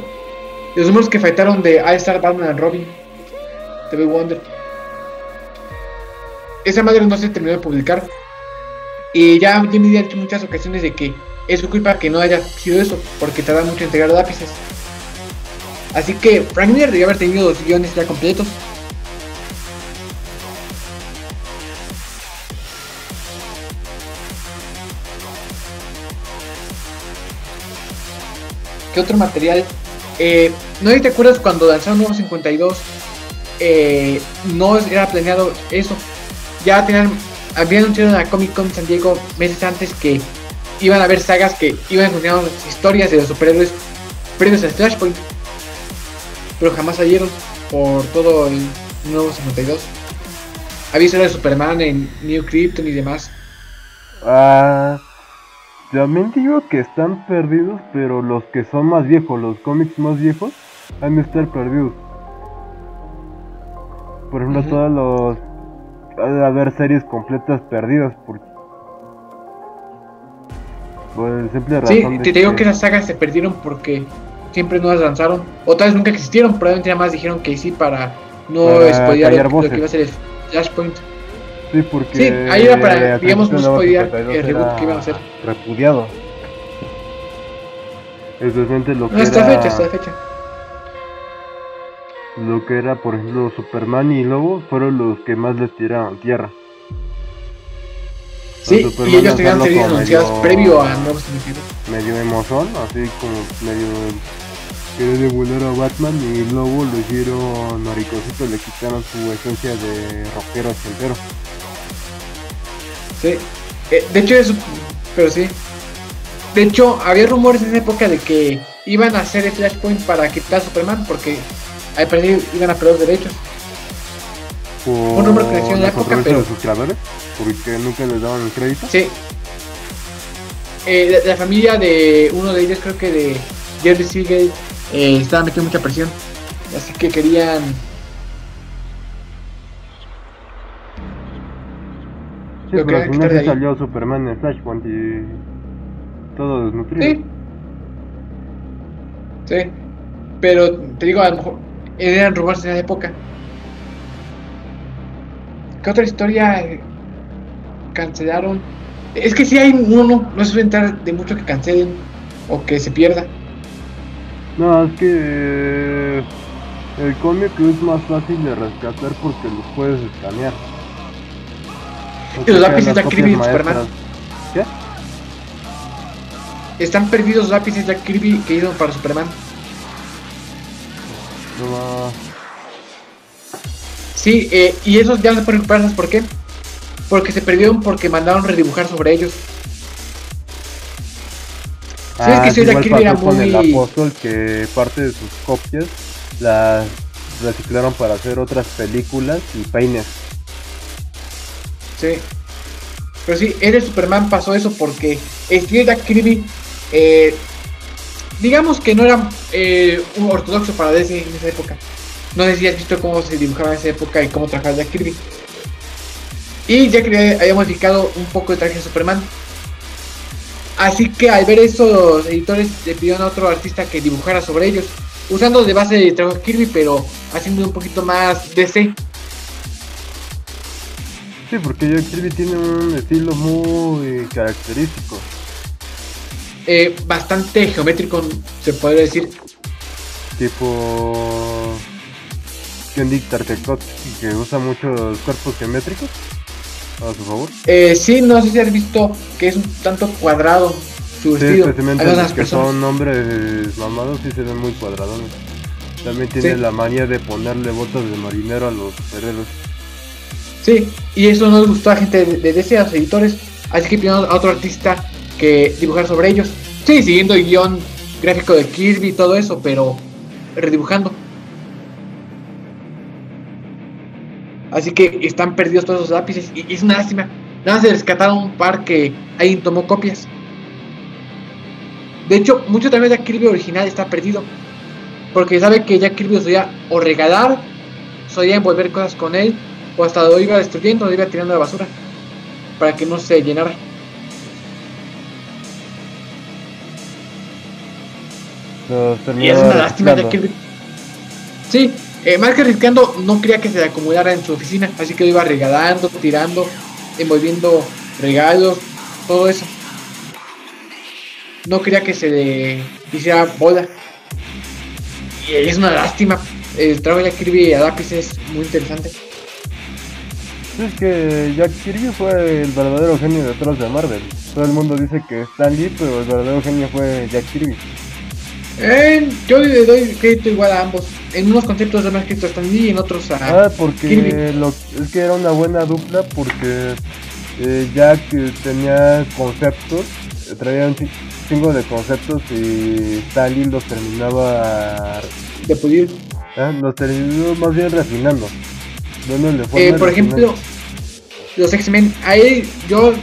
Los números que faltaron de I Star Batman and Robin. TV Wonder. Esa madre no se terminó de publicar. Y ya Jimmy ha dicho muchas ocasiones de que es su culpa que no haya sido eso, porque tarda mucho en entregar lápices. Así que Frank Miller debió haber tenido los guiones ya completos. ¿Qué otro material? Eh, ¿No te acuerdas cuando lanzaron Nuevo 52? Eh, no era planeado eso. Ya tenían, habían anunciado en la Comic Con San Diego meses antes que iban a haber sagas que iban a las historias de los superhéroes previos a Flashpoint. Pero jamás salieron por todo el Nuevo 52. Había de Superman en New Krypton y demás. Ah, también digo que están perdidos, pero los que son más viejos, los cómics más viejos, han de estar perdidos. Por ejemplo, Ujú. todos los... Ha de haber series completas perdidas por... Por el simple razón Sí, te digo que esas sagas se perdieron porque siempre no las lanzaron. O tal vez nunca existieron, probablemente nada más dijeron que sí para no spoilear lo, que iba a ser el Flashpoint. Sí, porque... Sí, ahí era para, digamos, no spoilear 52 el reboot que iban a hacer. Repudiado. Especialmente lo que No, está era... fecha, está fecha. Lo que era, por ejemplo, Superman y Lobo fueron los que más les tiraron tierra. Sí, Superman y ellos tenían series anunciadas previo a Nuevos 52. Medio emozón, así como medio querer devolver a Batman y Lobo lo hicieron maricosito, le quitaron su esencia de rockero ochentero. Sí. Eh, de hecho, eso. Pero sí. De hecho, había rumores en esa época de que iban a hacer el Flashpoint para quitar a Superman porque al parecer iban a perder los derechos. Por Un rumor que nació en la la época, pero- de sus creadores, porque nunca les daban el crédito. Sí. Eh, la, la familia de uno de ellos, creo que de Jerry Siegel, eh, estaba metiendo mucha presión. Así que querían. Sí, pero al final sí salió Superman en Flashpoint y todo desnutrido. Sí. Sí. Pero te digo, a lo mejor eran rumores en esa época. ¿Qué otra historia eh, cancelaron? Es que si hay uno, no, se entrar de mucho que cancelen o que se pierda. No, es que eh, el cómic es más fácil de rescatar porque los puedes escanear. Y los lápices de Kirby en Superman. ¿Qué? Están perdidos los lápices de Kirby que hicieron para Superman. No, Sí, eh, y esos ya no se pueden recuperar, ¿sabes por qué? Porque se perdieron porque mandaron redibujar sobre ellos. Sí, es que soy igual Kirby era con el muy- apóstol que parte de sus copias las reciclaron para hacer otras películas y peines. Pero sí, en el Superman pasó eso porque el Jack Kirby, eh, digamos que no era eh, un ortodoxo para DC en esa época. No sé si has visto cómo se dibujaba en esa época y cómo trabajaba Jack Kirby. Y Jack Kirby había modificado un poco el traje de Superman. Así que al ver eso, los editores le pidieron a otro artista que dibujara sobre ellos, usando de base de trabajo de Kirby, pero haciendo un poquito más DC. Sí, porque Jack Kirby tiene un estilo muy característico. eh, bastante geométrico, se podría decir. Tipo. Kendick Tarkekot, que usa muchos cuerpos geométricos a su favor. Eh, sí, no sé si has visto que es un tanto cuadrado su Sí, especialmente los que personas. son hombres mamados, sí se ven muy cuadradones. También tiene Sí. la manía de ponerle botas de marinero a los guerreros. Sí, y eso no les gustó a gente de, de DC, a los editores. Así que pidieron a otro artista que dibujar sobre ellos. Sí, siguiendo el guion gráfico de Kirby y todo eso, pero redibujando. Así que están perdidos todos los lápices y, es una lástima. Nada más se rescataron un par que alguien tomó copias. De hecho, mucho también de Kirby original está perdido. Porque sabe que Jack Kirby solía o regalar, solía envolver cosas con él, o hasta lo iba destruyendo, lo iba tirando a la basura. Para que no se llenara. Y es una lástima reciclando. Kirby. Sí, eh, más que arriesgando, no quería que se acumulara en su oficina. Así que lo iba regalando, tirando, envolviendo regalos, todo eso. No quería que se le hiciera bola. Y es una lástima. El trabajo de Kirby a lápiz es muy interesante. Es que Jack Kirby fue el verdadero genio detrás de Marvel. Todo el mundo dice que Stan Lee, pero el verdadero genio fue Jack Kirby. Eh, yo le doy crédito igual a ambos. En unos conceptos de más crédito a Stan Lee y en otros a Ah, porque Kirby. lo, es que era una buena dupla porque eh, Jack eh, tenía conceptos, eh, traía un chi- chingo de conceptos y Stan Lee los terminaba, de pulir. ah, los terminó más bien refinando. Eh, por ejemplo, los X-Men. A él, yo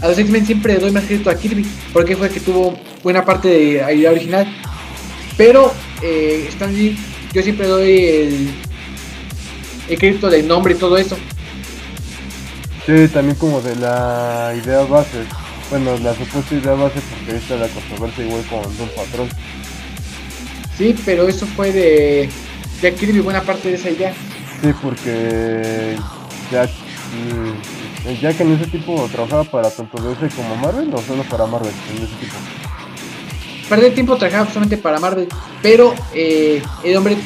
a los X-Men siempre le doy más crédito a Kirby, porque fue el que tuvo buena parte de la idea original. Pero eh, Stan Lee, yo siempre doy el, el crédito del nombre y todo eso. Sí, también como de la idea base. Bueno, la supuesta idea base porque ahí está la controversia igual con Doom Patrol. Sí, pero eso fue de Jack Kirby, buena parte de esa idea. Sí, porque Jack, mm, Jack en ese tipo trabajaba para tanto DC como Marvel o solo para Marvel en ese tipo. Perder tiempo trabajaba solamente para Marvel, pero eh, el hombre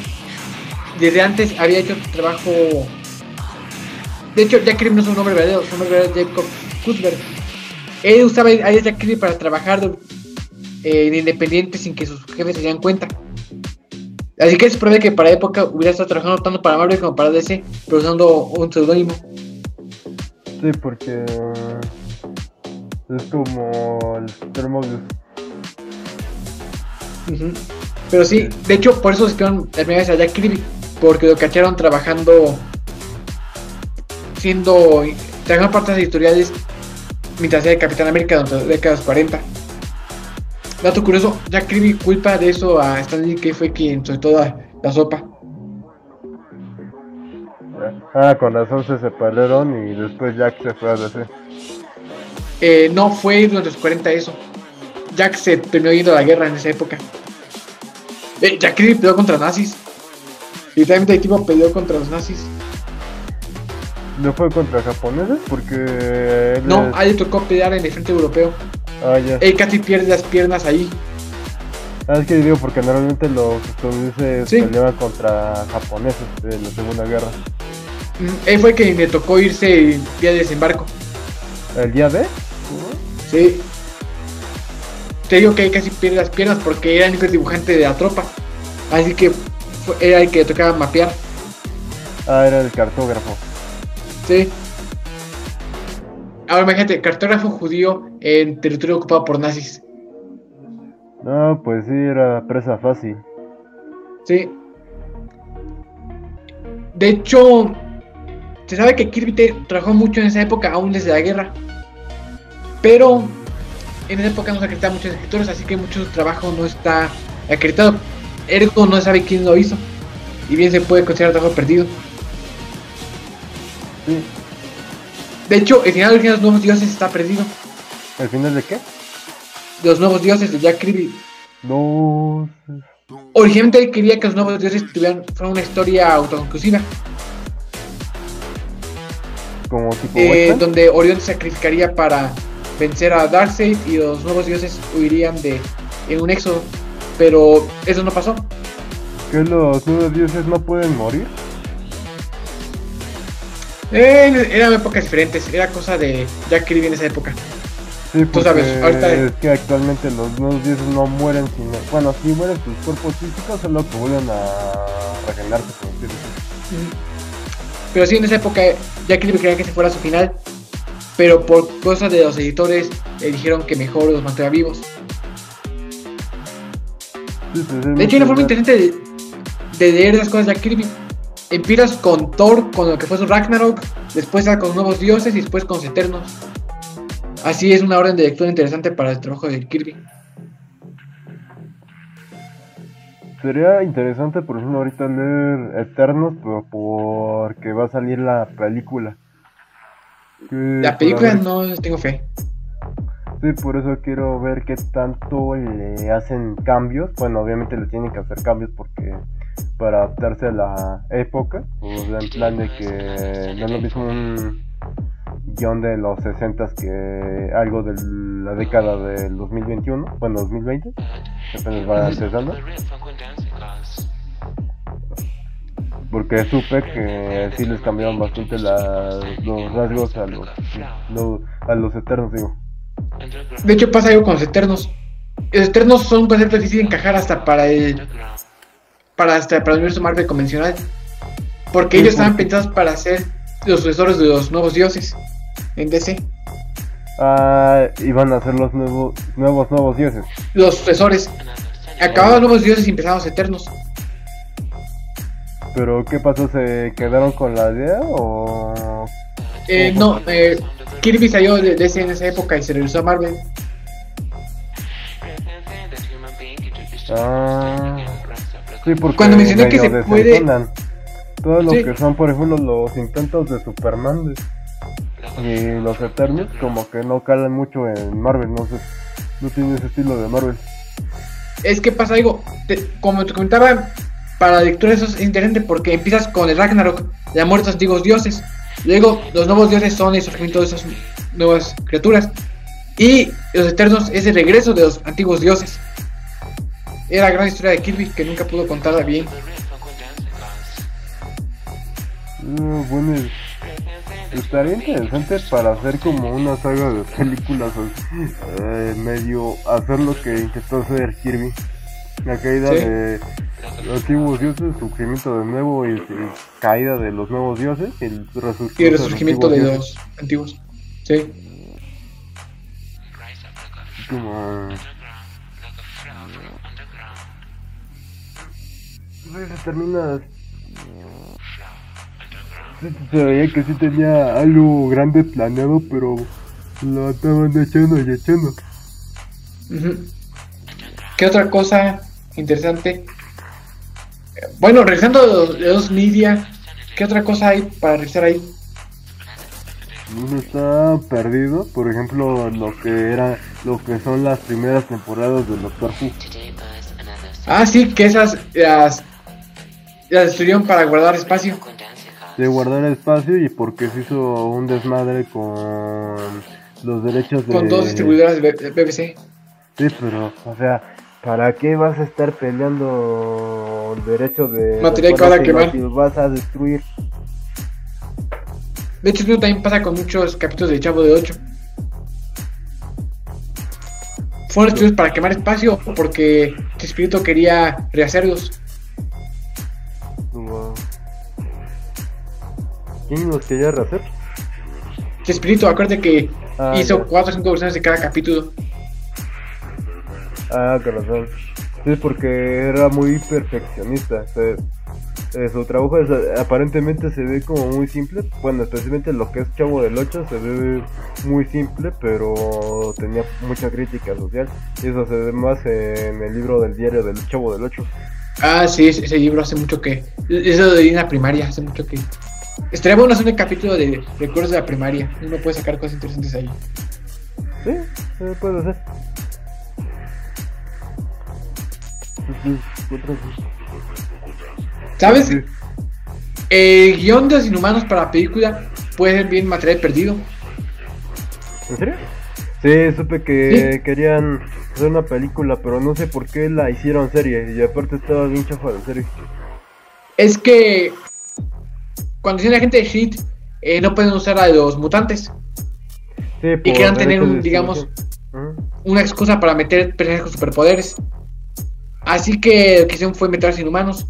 desde antes había hecho trabajo. De hecho, Jack Kirby no es un nombre verdadero, su nombre verdadero es Jacob Kutzberg. Él usaba a Jack Kirby para trabajar eh, en independiente sin que sus jefes se dieran cuenta. Así que es probable que para época hubiera estado trabajando tanto para Marvel como para DC, pero usando un seudónimo. Sí, porque es como el. Ujú. Pero sí, de hecho, por eso se quedaron vez a Jack Kirby, porque lo cacharon trabajando, siendo, trabajando partes editoriales mientras era Capitán América durante las décadas 40. Dato curioso, Jack Kirby culpa de eso a Stan Lee, que fue quien soltó la, la sopa. Ah, con razón se separaron y después Jack se fue a DC. Eh, no fue durante los 40 eso. Jack se terminó yendo a la guerra en esa época. Eh, Jack Kirby peleó contra nazis. Literalmente el tipo peleó contra los nazis. ¿No fue contra japoneses? Porque... No, es- a él le tocó pelear en el frente europeo. Ya. Él casi pierde las piernas ahí. Ah, es que digo, porque normalmente los estadounidenses Sí. peleaban contra japoneses en la Segunda Guerra. Mm, Él fue quien le tocó irse en día de desembarco. ¿El día de? Sí. Te digo que él casi pierde las piernas porque era el único dibujante de la tropa. Así que era el que le tocaba mapear. Ah, era el cartógrafo. Sí. Ahora imagínate, cartógrafo judío en territorio ocupado por nazis. No, pues sí, era presa fácil. Sí. De hecho, se sabe que Kirby te- trabajó mucho en esa época, aún desde la guerra. Pero en esa época no se acreditaban muchos escritores, así que mucho de su trabajo no está acreditado. Ergo no sabe quién lo hizo. Y bien se puede considerar trabajo perdido. Sí. De hecho, el final de los nuevos dioses está perdido. ¿El final de qué? De los nuevos dioses de Jack Kirby. No. Originalmente quería que los nuevos dioses tuvieran fueran una historia autoconclusiva. Como tipo eh, donde Orión se sacrificaría para vencer a Darkseid y los nuevos dioses huirían de en un éxodo. Pero eso no pasó. ¿Que los nuevos dioses no pueden morir? Eh, eran épocas diferentes, era cosa de Jack Kirby en esa época. Sí, Tú sabes, porque ahorita- es que actualmente los nuevos dioses no mueren sino... Bueno, sí mueren sus cuerpos físicos, solo que vuelven a regenerarse, así. Mm. Pero sí, en esa época Jack Kirby quería que se fuera a su final. Pero por cosas de los editores le dijeron que mejor los mantuviera vivos. Sí, pues, es De hecho, hay una forma interesante de, de leer las cosas de Jack Kirby. Empiezas con Thor, con lo que fue su Ragnarok, después con nuevos dioses y después con eternos. Así es una orden de lectura interesante para el trabajo de Kirby. Sería interesante, por ejemplo, ahorita leer Eternos, pero porque va a salir la película. La película no tengo fe. Sí, por eso quiero ver qué tanto le hacen cambios. Bueno, obviamente le tienen que hacer cambios porque para adaptarse a la época, pues en plan de que no es lo mismo un guion de los 60 que algo de la década del 2021, bueno, 2020, que apenas va empezando. Porque supe que sí les cambiaron bastante la- los rasgos a los, a los eternos, digo. De hecho, pasa algo con los eternos. Los eternos son un concepto difícil de encajar hasta para el, para, hasta para el universo Marvel convencional. Porque ellos estaban pensados para ser los sucesores de los nuevos dioses en DC. Ah, iban a ser los nuevos, nuevos, nuevos dioses. Los sucesores. Acababan los nuevos dioses y empezaban los eternos. Pero, ¿qué pasó? ¿Se quedaron con la idea o...? Eh, no, eh, Kirby salió de DC en esa época y se regresó a Marvel. Ah, sí, porque Cuando mencioné que se puede-. Todo lo Sí. que son, por ejemplo, los intentos de Superman de- y los Eternos, como que no calan mucho en Marvel, no sé. No tiene ese estilo de Marvel. Es que pasa algo, te- como te comentaba, para la lectura eso es interesante porque empiezas con el Ragnarok, la muerte de los antiguos dioses. Luego los nuevos dioses son el surgimiento de esas nuevas criaturas. Y los eternos es el regreso de los antiguos dioses. Era la gran historia de Kirby que nunca pudo contarla bien. Ah, bueno, estaría interesante para hacer como una saga de películas, eh, medio hacer lo que intentó hacer Kirby. La caída Sí. de los antiguos dioses, surgimiento de nuevo y, y caída de los nuevos dioses y el resurgimiento, Y el resurgimiento de antiguos los antiguos. Sí. Como... se termina se veía que sí tenía algo grande planeado, pero lo estaban echando y echando. ¿Qué otra cosa interesante? Bueno, regresando a los media, ¿qué otra cosa hay para revisar ahí? Uno está perdido, por ejemplo, lo que era, lo que son las primeras temporadas del Doctor Who. Ah, sí, que esas las, las destruyeron para guardar espacio. De guardar espacio y porque se hizo un desmadre con los derechos de... Con dos distribuidoras de BBC. Sí, pero, o sea, ¿para qué vas a estar peleando el derecho de... Material que van a quemar. lo vas a destruir? De hecho, esto también pasa con muchos capítulos de Chavo de 8. Fueron estudios para quemar espacio porque Chespirito quería rehacerlos. ¿Quién los quería rehacer? Chespirito, acuérdate que Ah, hizo ya. 4 o 5 versiones de cada capítulo. Ah, con razón. Sí, porque era muy perfeccionista. o sea, eh, su trabajo es, aparentemente se ve como muy simple. Bueno, especialmente lo que es Chavo del 8 se ve muy simple, pero tenía mucha crítica social. Y eso se ve más en el libro del diario del Chavo del 8. Ah, sí, ese libro hace mucho que. Eso de la primaria, hace mucho que. Estaría bueno hacer un capítulo de recuerdos de la primaria. Uno puede sacar cosas interesantes ahí. Sí, eh, puede sí. ¿Sabes? Sí. El guion de los inhumanos para la película puede ser bien material perdido. ¿En serio? Sí, supe que Sí. querían hacer una película, pero no sé por qué la hicieron serie. Y aparte estaba bien chafa la serie. Es que. Cuando dicen la gente de Shit, eh, no pueden usar a los mutantes. Sí, Y querían tener un, de digamos, una excusa para meter personajes con superpoderes. Así que lo que hicieron fue meter a inhumanos.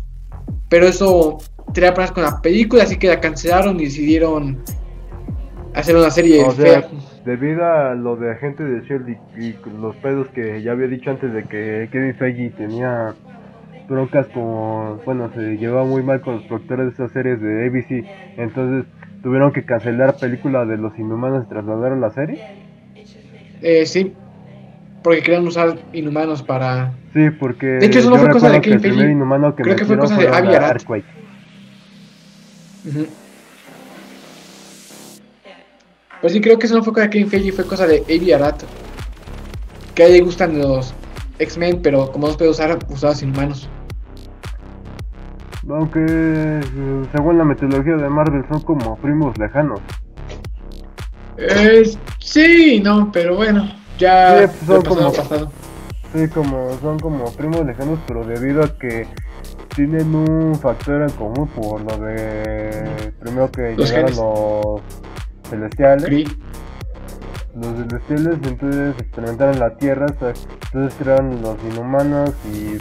Pero eso tenía problemas con la película, así que la cancelaron y decidieron hacer una serie O sea, fea. debido a lo de agente de Shield y, y los pedos que ya había dicho antes de que Kevin Feige tenía broncas con, bueno, se llevaba muy mal con los productores de esas series de ABC, entonces tuvieron que cancelar película de los inhumanos y trasladaron la serie. Eh, sí, porque querían usar inhumanos para. Sí, porque De hecho, eso no fue cosa de Kevin Feige. Creo que fue cosa de Avi Arad. Earthquake. Ujú. Pues sí, creo que eso no fue cosa de Kevin Feige, fue cosa de Avi Arad. Que a él le gustan los X-Men, pero como no se puede usar, usados inhumanos. Aunque eh, según la metodología de Marvel son como primos lejanos. Eh, sí, no, pero bueno, ya Sí, pues son como- pasado. Sí, como son como primos lejanos, pero debido a que tienen un factor en común por lo de primero que Los llegaron genes. los celestiales, los celestiales entonces experimentaron la Tierra, entonces crearon los inhumanos y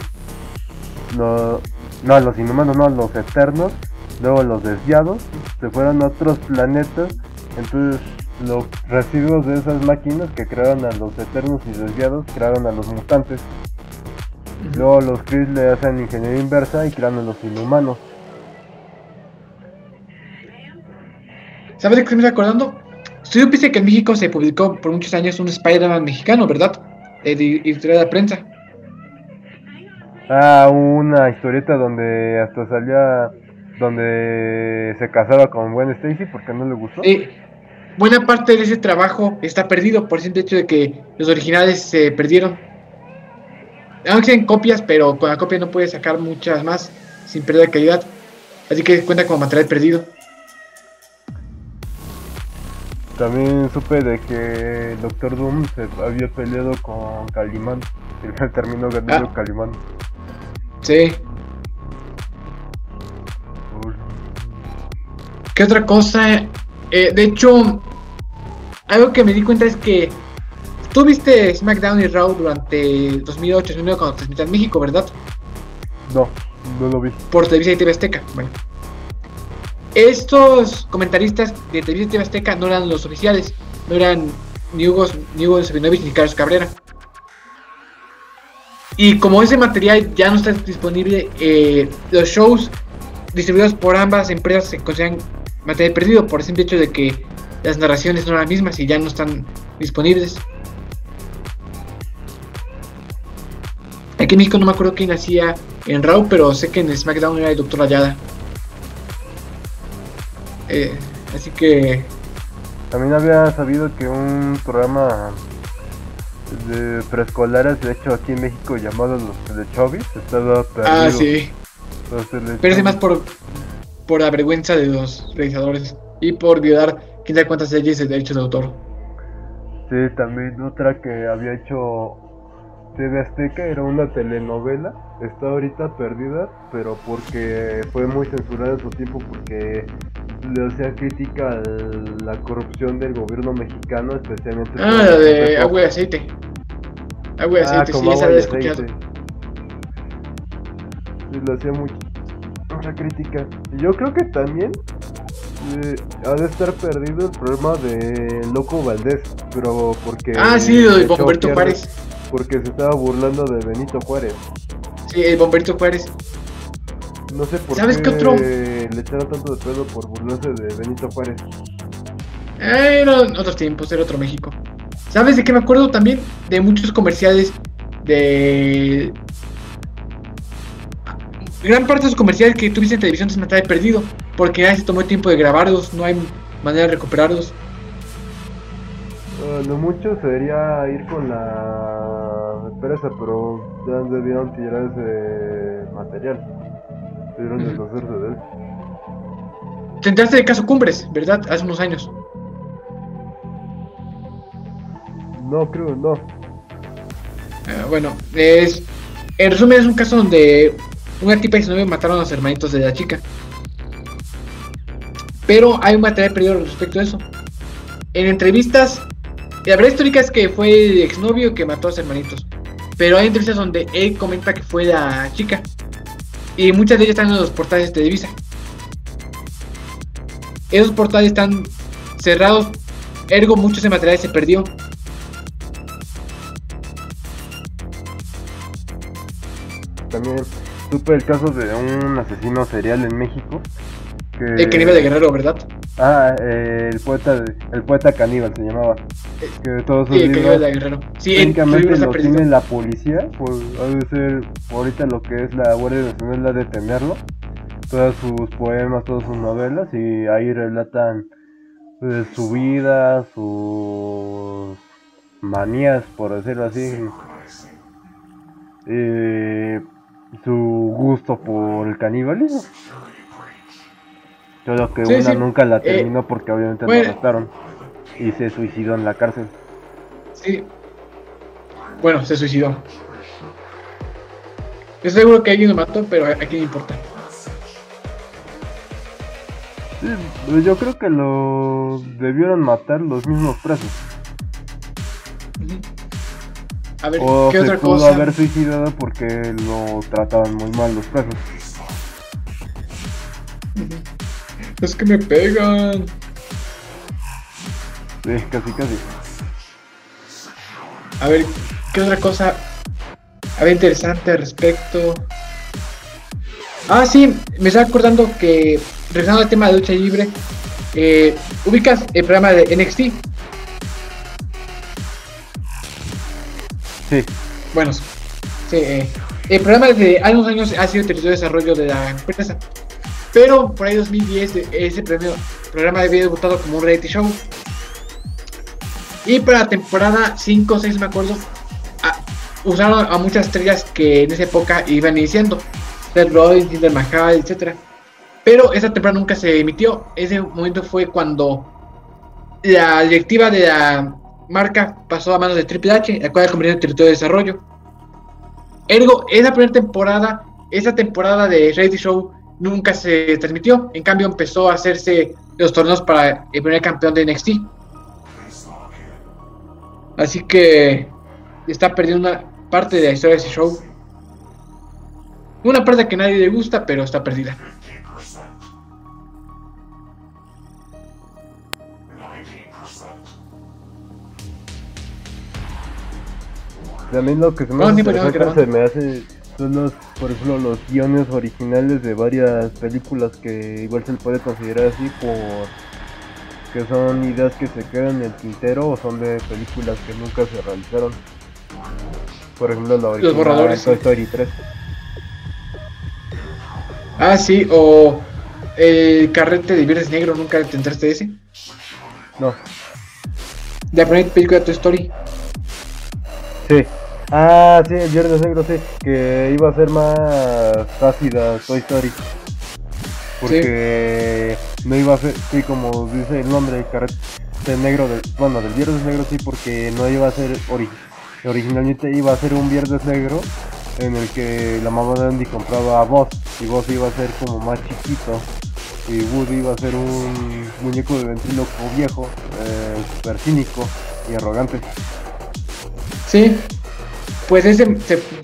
no, no los inhumanos, no los eternos, luego los desviados, se fueron a otros planetas, entonces los residuos de esas máquinas que crearon a los eternos y desviados crearon a los mutantes. Luego los Kree le hacen ingeniería inversa y crean a los inhumanos. ¿Sabes de qué me estoy acordando? Supiste que en México se publicó por muchos años un Spider-Man mexicano, ¿verdad? Eh, de editorial de la prensa. Ah, una historieta donde hasta salía donde se casaba con Gwen Stacy porque no le gustó. Eh, buena parte de ese trabajo está perdido por el hecho de que los originales se perdieron. Aunque sean copias, pero con la copia no puedes sacar muchas más sin perder calidad. Así que cuenta como material perdido. También supe de que Doctor Doom se había peleado con Calimán. Y [LAUGHS] terminó ganando Ah. Calimán. Sí. ¿Qué otra cosa? Eh, de hecho, algo que me di cuenta es que tú viste SmackDown y Raw durante 2008-2009 cuando transmitían en México, ¿verdad? No, no lo vi. Por Televisa y TV Azteca. Bueno. Estos comentaristas de Televisa y TV Azteca no eran los oficiales. No eran ni Hugo, ni Hugo Sabinovich ni Carlos Cabrera. Y como ese material ya no está disponible, eh, los shows distribuidos por ambas empresas se consideran material perdido por el simple hecho de que las narraciones no eran las mismas y ya no están disponibles. Aquí en México no me acuerdo quién hacía en Raw, pero sé que en SmackDown era el Dr. Ayada. Eh, así que También había sabido que un programa de preescolares, de hecho aquí en México llamados los Teletubbies, estaba perdido. Ah, sí. Pero más por, por la vergüenza de los realizadores y por violar quién sabe cuántas leyes de derechos de autor. Sí, también otra que había hecho TV Azteca era una telenovela. Está ahorita perdida, pero porque fue muy censurada en su tiempo porque le hacía crítica a la corrupción del gobierno mexicano, especialmente. Ah, la de agua y aceite. Agua y Ah, aceite, sí, como esa y escuchado. Sí, le hacía mucho, mucha crítica. Y yo creo que también eh, ha de estar perdido el problema de Loco Valdés, pero porque... Ah, sí, lo de Bomberto Juárez. Porque se estaba burlando de Benito Juárez. Sí, el Bomberto Juárez. No sé por ¿Sabes qué qué otro? le echaron tanto de pedo por burlarse de Benito Juárez. Eh, Eran otros tiempos, era otro México. ¿Sabes de qué me acuerdo también? De muchos comerciales de... Gran parte de los comerciales que tuviste en televisión se me trae perdido. Porque ya se tomó el tiempo de grabarlos, no hay manera de recuperarlos. Ah, lo mucho sería ir con la empresa, pero ya debieron tirar ese material. Deshacerse de él. Te enteraste del caso Cumbres, ¿verdad? Hace unos años. No, creo, no. Eh, bueno, es. En resumen, es un caso donde una tipa su novio mataron a los hermanitos de la chica. Pero hay un material perdido respecto a eso. En entrevistas, la verdad histórica es que fue el exnovio que mató a los hermanitos. Pero hay entrevistas donde él comenta que fue la chica. Y muchas de ellas están en los portales de Televisa. Esos portales están cerrados. Ergo, mucho ese material se perdió. También supe el caso de un asesino serial en México. Que... El nivel de guerrero, ¿verdad? Ah, eh, el poeta, el poeta caníbal se llamaba. Que todos sus Sí, el nivel de guerrero. Sí, está lo perdido. tiene la policía. Pues ha de ser ahorita lo que es la Guardia Nacional ha de tenerlo. Todos sus poemas, todas sus novelas y ahí relatan pues, su vida, sus manías, por decirlo así. Eh, su gusto por el canibalismo. Solo que Sí, una sí. nunca la Eh, terminó porque obviamente bueno. lo arrestaron y se suicidó en la cárcel. Sí. Bueno, se suicidó. Estoy seguro que alguien lo mató, pero a a quién le importa. Sí, yo creo que lo debieron matar los mismos presos. A ver, O ¿qué se otra pudo cosa? haber suicidado porque lo trataban muy mal los presos. Ujú. Es que me pegan. Sí, casi casi. A ver, ¿qué otra cosa? A ver, interesante al respecto. Ah, sí, me estaba acordando que, regresando al tema de lucha libre, eh, ubicas el programa de NXT. Sí, Bueno, sí, eh, el programa desde hace unos años ha sido territorio de desarrollo de la empresa. Pero por ahí 2010 eh, ese premio- programa había debutado como un reality show. Y para la temporada 5 o 6 me acuerdo, usaron a muchas estrellas que en esa época iban iniciando. Seth Rollins, Jinder Mahal, etc. Pero esa temporada nunca se emitió. Ese momento fue cuando la directiva de la marca pasó a manos de Triple H, la cual convirtió en territorio de desarrollo. Ergo, esa primera temporada, esa temporada de reality show nunca se transmitió. En cambio, empezó a hacerse los torneos para el primer campeón de NXT. Así que está perdiendo una parte de la historia de ese show. Una parte que a nadie le gusta, pero está perdida. también lo que se me No, hace se me hace son los, por ejemplo, los guiones originales de varias películas que igual se le puede considerar así por que son ideas que se quedan en el tintero o son de películas que nunca se realizaron. Por ejemplo, la original borradores, Toy. Story 3. Ah, sí, o el carrete de Viernes Negro, ¿nunca te enteraste de ese? No, la primera película de Toy Story. Sí. Ah, sí, el Viernes Negro, sí. Que iba a ser más ácida Toy Story. Porque no iba a ser, sí, como dice el nombre, carrete negro, del, bueno, del Viernes Negro, sí, porque no iba a ser ori originalmente iba a ser un Viernes Negro en el que la mamá de Andy compraba a Buzz y Buzz iba a ser como más chiquito y Woody iba a ser un muñeco de ventríloco viejo, eh, super cínico y arrogante. Sí, pues ese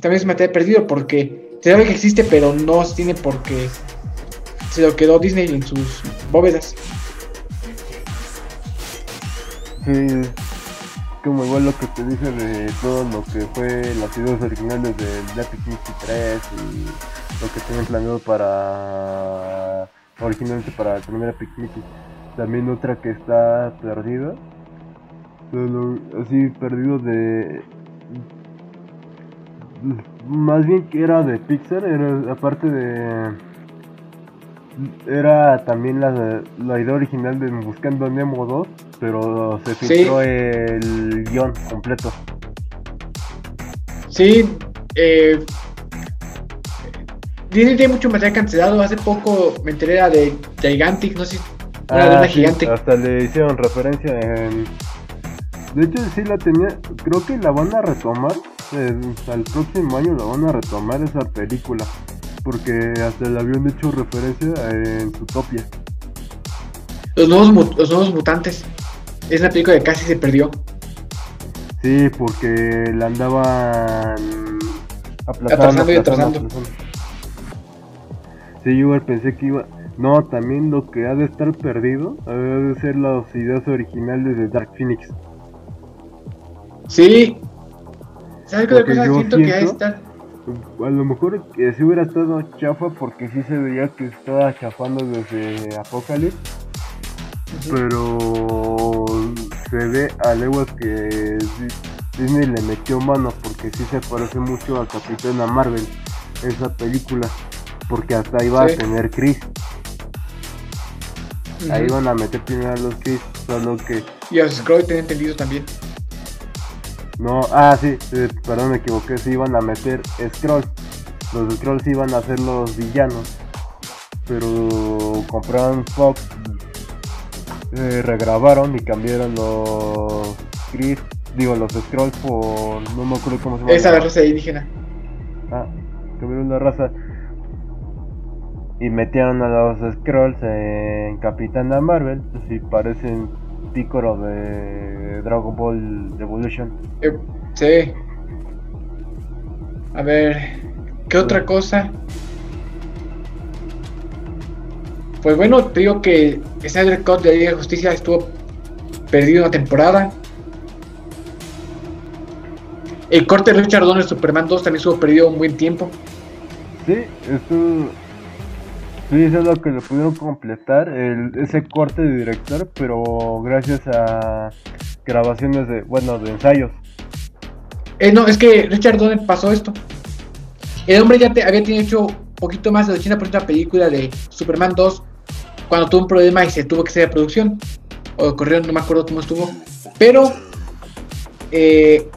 también se ha perdido porque se sabe que existe, pero no se tiene porque se lo quedó Disney en sus bóvedas. Sí, como igual lo que te dije de todo lo que fue las ideas originales de Epic 3 y lo que tienen planeado para originalmente para el primer Epic También otra que está perdida. así perdido de más bien que era de Pixar, era aparte de era también la, la idea original de Buscando Nemo 2, pero se filtró el guion completo. Sí, eh, Disney tiene mucho material cancelado. Hace poco me enteré de Gigantic, no sé si era ah, gigante. Hasta le hicieron referencia en. De hecho, sí la tenía. Creo que la van a retomar. Eh, al próximo año la van a retomar esa película porque hasta le habían hecho referencia en Zootopia. Los nuevos, los nuevos mutantes. Es una película que casi se perdió. Sí, porque la andaban aplazando, y atrasando. Sí, yo pensé que iba. No, también lo que ha de estar perdido ha de ser las ideas originales de Dark Phoenix. Sí. ¿Sabes qué cosa siento, que de estar? a lo mejor que si hubiera estado chafa porque sí se veía que estaba chafando desde Apocalypse. Pero se ve a leguas que Disney le metió mano porque sí se parece mucho a Capitana Marvel esa película. Porque hasta iba a tener Chris. Ahí van a meter primero a los Chris, solo que. Y a los Scroll tenía entendido también. No, ah, sí, perdón, me equivoqué, se iban a meter Scrolls. Los Scrolls iban a ser los villanos. Pero compraron Fox, eh, regrabaron y cambiaron los Chris, digo, los Scrolls por. No me acuerdo cómo se llama. Esa raza indígena. Ah, cambiaron la raza. Y metieron a los Scrolls en Capitana Marvel. Si parecen Piccolo de Dragon Ball Evolution. Eh, sí. A ver, ¿qué otra cosa? Pues bueno, te digo que Snyder Cut de la Liga de Justicia estuvo perdido una temporada. El corte de Richard Donner Superman 2 también estuvo perdido un buen tiempo. Sí, esto Sí, eso es lo que le pudieron completar, ese corte de director, pero gracias a grabaciones de, bueno, de ensayos. Eh, no, es que Richard Donner pasó esto. El hombre ya te, había tenido hecho poquito más de 80% de la película de Superman 2 cuando tuvo un problema y se tuvo que hacer de producción. O corrieron, no me acuerdo cómo estuvo. Pero eh,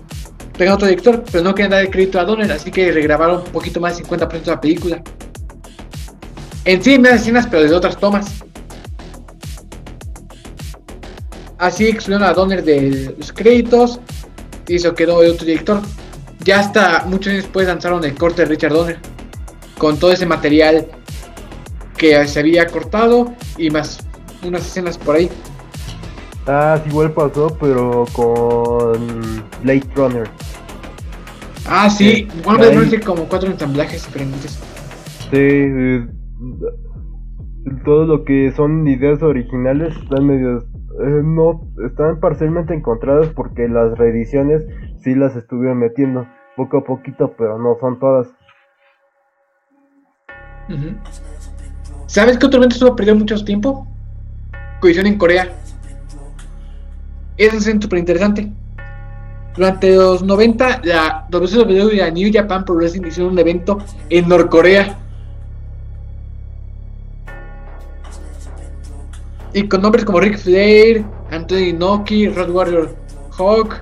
tenía otro director, pero no querían dar el crédito a Donner, así que regrabaron un poquito más del 50% de la película. En sí, me escenas, pero desde otras tomas. Así excluyeron a Donner de los créditos y eso quedó de otro director. Ya hasta muchos años después lanzaron el corte de Richard Donner con todo ese material que se había cortado y más unas escenas por ahí. Ah, sí, igual pasó, pero con Blade Runner. Ah, sí, igual de como cuatro ensamblajes diferentes. Sí, todo lo que son ideas originales están medio eh, no están parcialmente encontradas porque las reediciones sí las estuvieron metiendo poco a poquito pero no son todas. ¿sabes que otro evento estuvo perdido mucho tiempo? cohesión en Corea. Eso es súper interesante durante los 90 la WCW y la New Japan Pro Wrestling hicieron un evento en Norcorea Y con nombres como Rick Flair, Anthony Noki, Rod Warrior Hawk,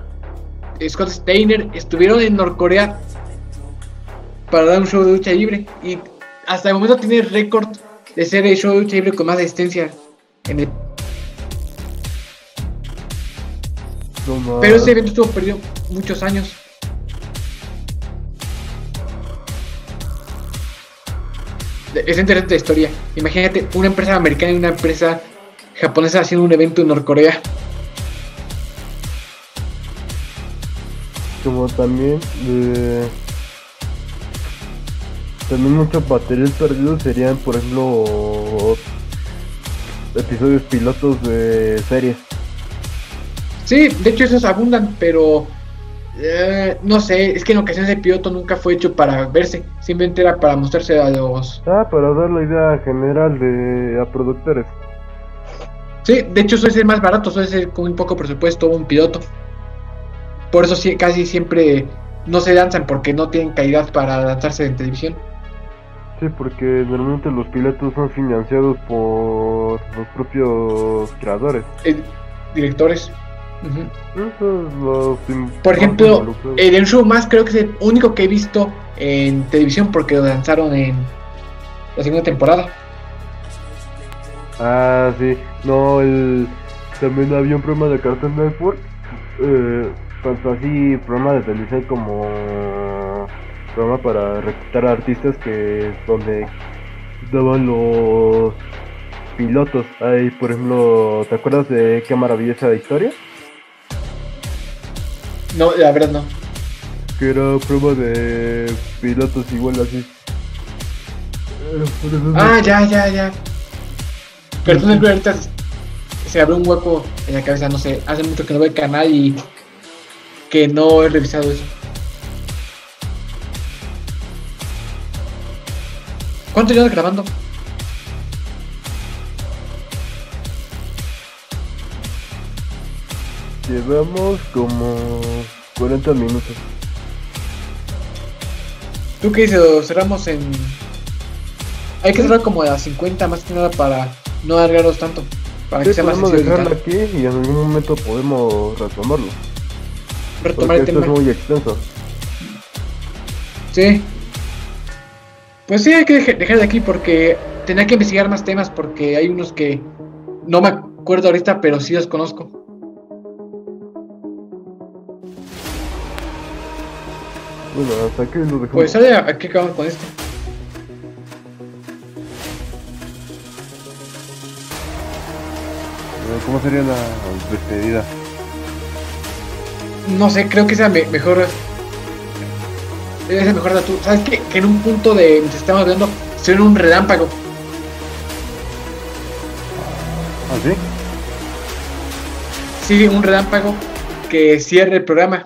Scott Steiner estuvieron en Norcorea para dar un show de lucha libre. Y hasta el momento tiene récord de ser el show de lucha libre con más asistencia. En el... Pero ese evento estuvo perdido muchos años. Es interesante la historia. Imagínate una empresa americana y una empresa japonesa haciendo un evento en Norcorea. como también eh, también muchos materiales perdidos serían por ejemplo episodios pilotos de series Sí, de hecho esos abundan, pero eh, no sé, es que en ocasiones el piloto nunca fue hecho para verse, simplemente era para mostrarse a los... ah para dar la idea general de a productores Sí, de hecho suele ser más barato, suele ser con un poco presupuesto un piloto. Por eso sí, casi siempre no se lanzan porque no tienen calidad para lanzarse en televisión. sí porque normalmente los pilotos son financiados por los propios creadores Eh, directores. Los Por ejemplo, el show más creo que es el único que he visto en televisión porque lo lanzaron en la segunda temporada. Ah, sí. No, el... también había un programa de Cartoon Network. Eh, tanto así, programa de televisión como programa para reclutar artistas que donde daban los pilotos. Ahí, por ejemplo, ¿te acuerdas de qué maravillosa historia? No, la verdad no. Que era prueba de pilotos igual así. Eh, Ah, ya, ya, ya. Pero tú ahorita se abrió un hueco en la cabeza, no sé. Hace mucho que no veo el canal y que no he revisado eso. ¿Cuánto llevas grabando? Llevamos como 40 minutos. ¿Tú qué dices? ¿Lo cerramos en...? Hay que cerrar como a 50 más que nada para no alargarnos tanto. Para que sea más podemos dejarlo aquí y en algún momento podemos retomarlo. Retomar Porque el esto tema. es muy extenso. Sí. Pues sí, hay que dej- dejar de aquí porque tenía que investigar más temas porque hay unos que no me acuerdo ahorita, pero sí los conozco. Bueno, hasta aquí lo dejamos. Pues sale aquí acabamos con este. ¿Cómo sería la despedida? No sé, creo que sea me- mejor. Es el mejor de tú. ¿Sabes qué? Que en un punto de mientras estamos hablando se ve un relámpago. ¿Ah, sí? Sí, un relámpago que cierre el programa.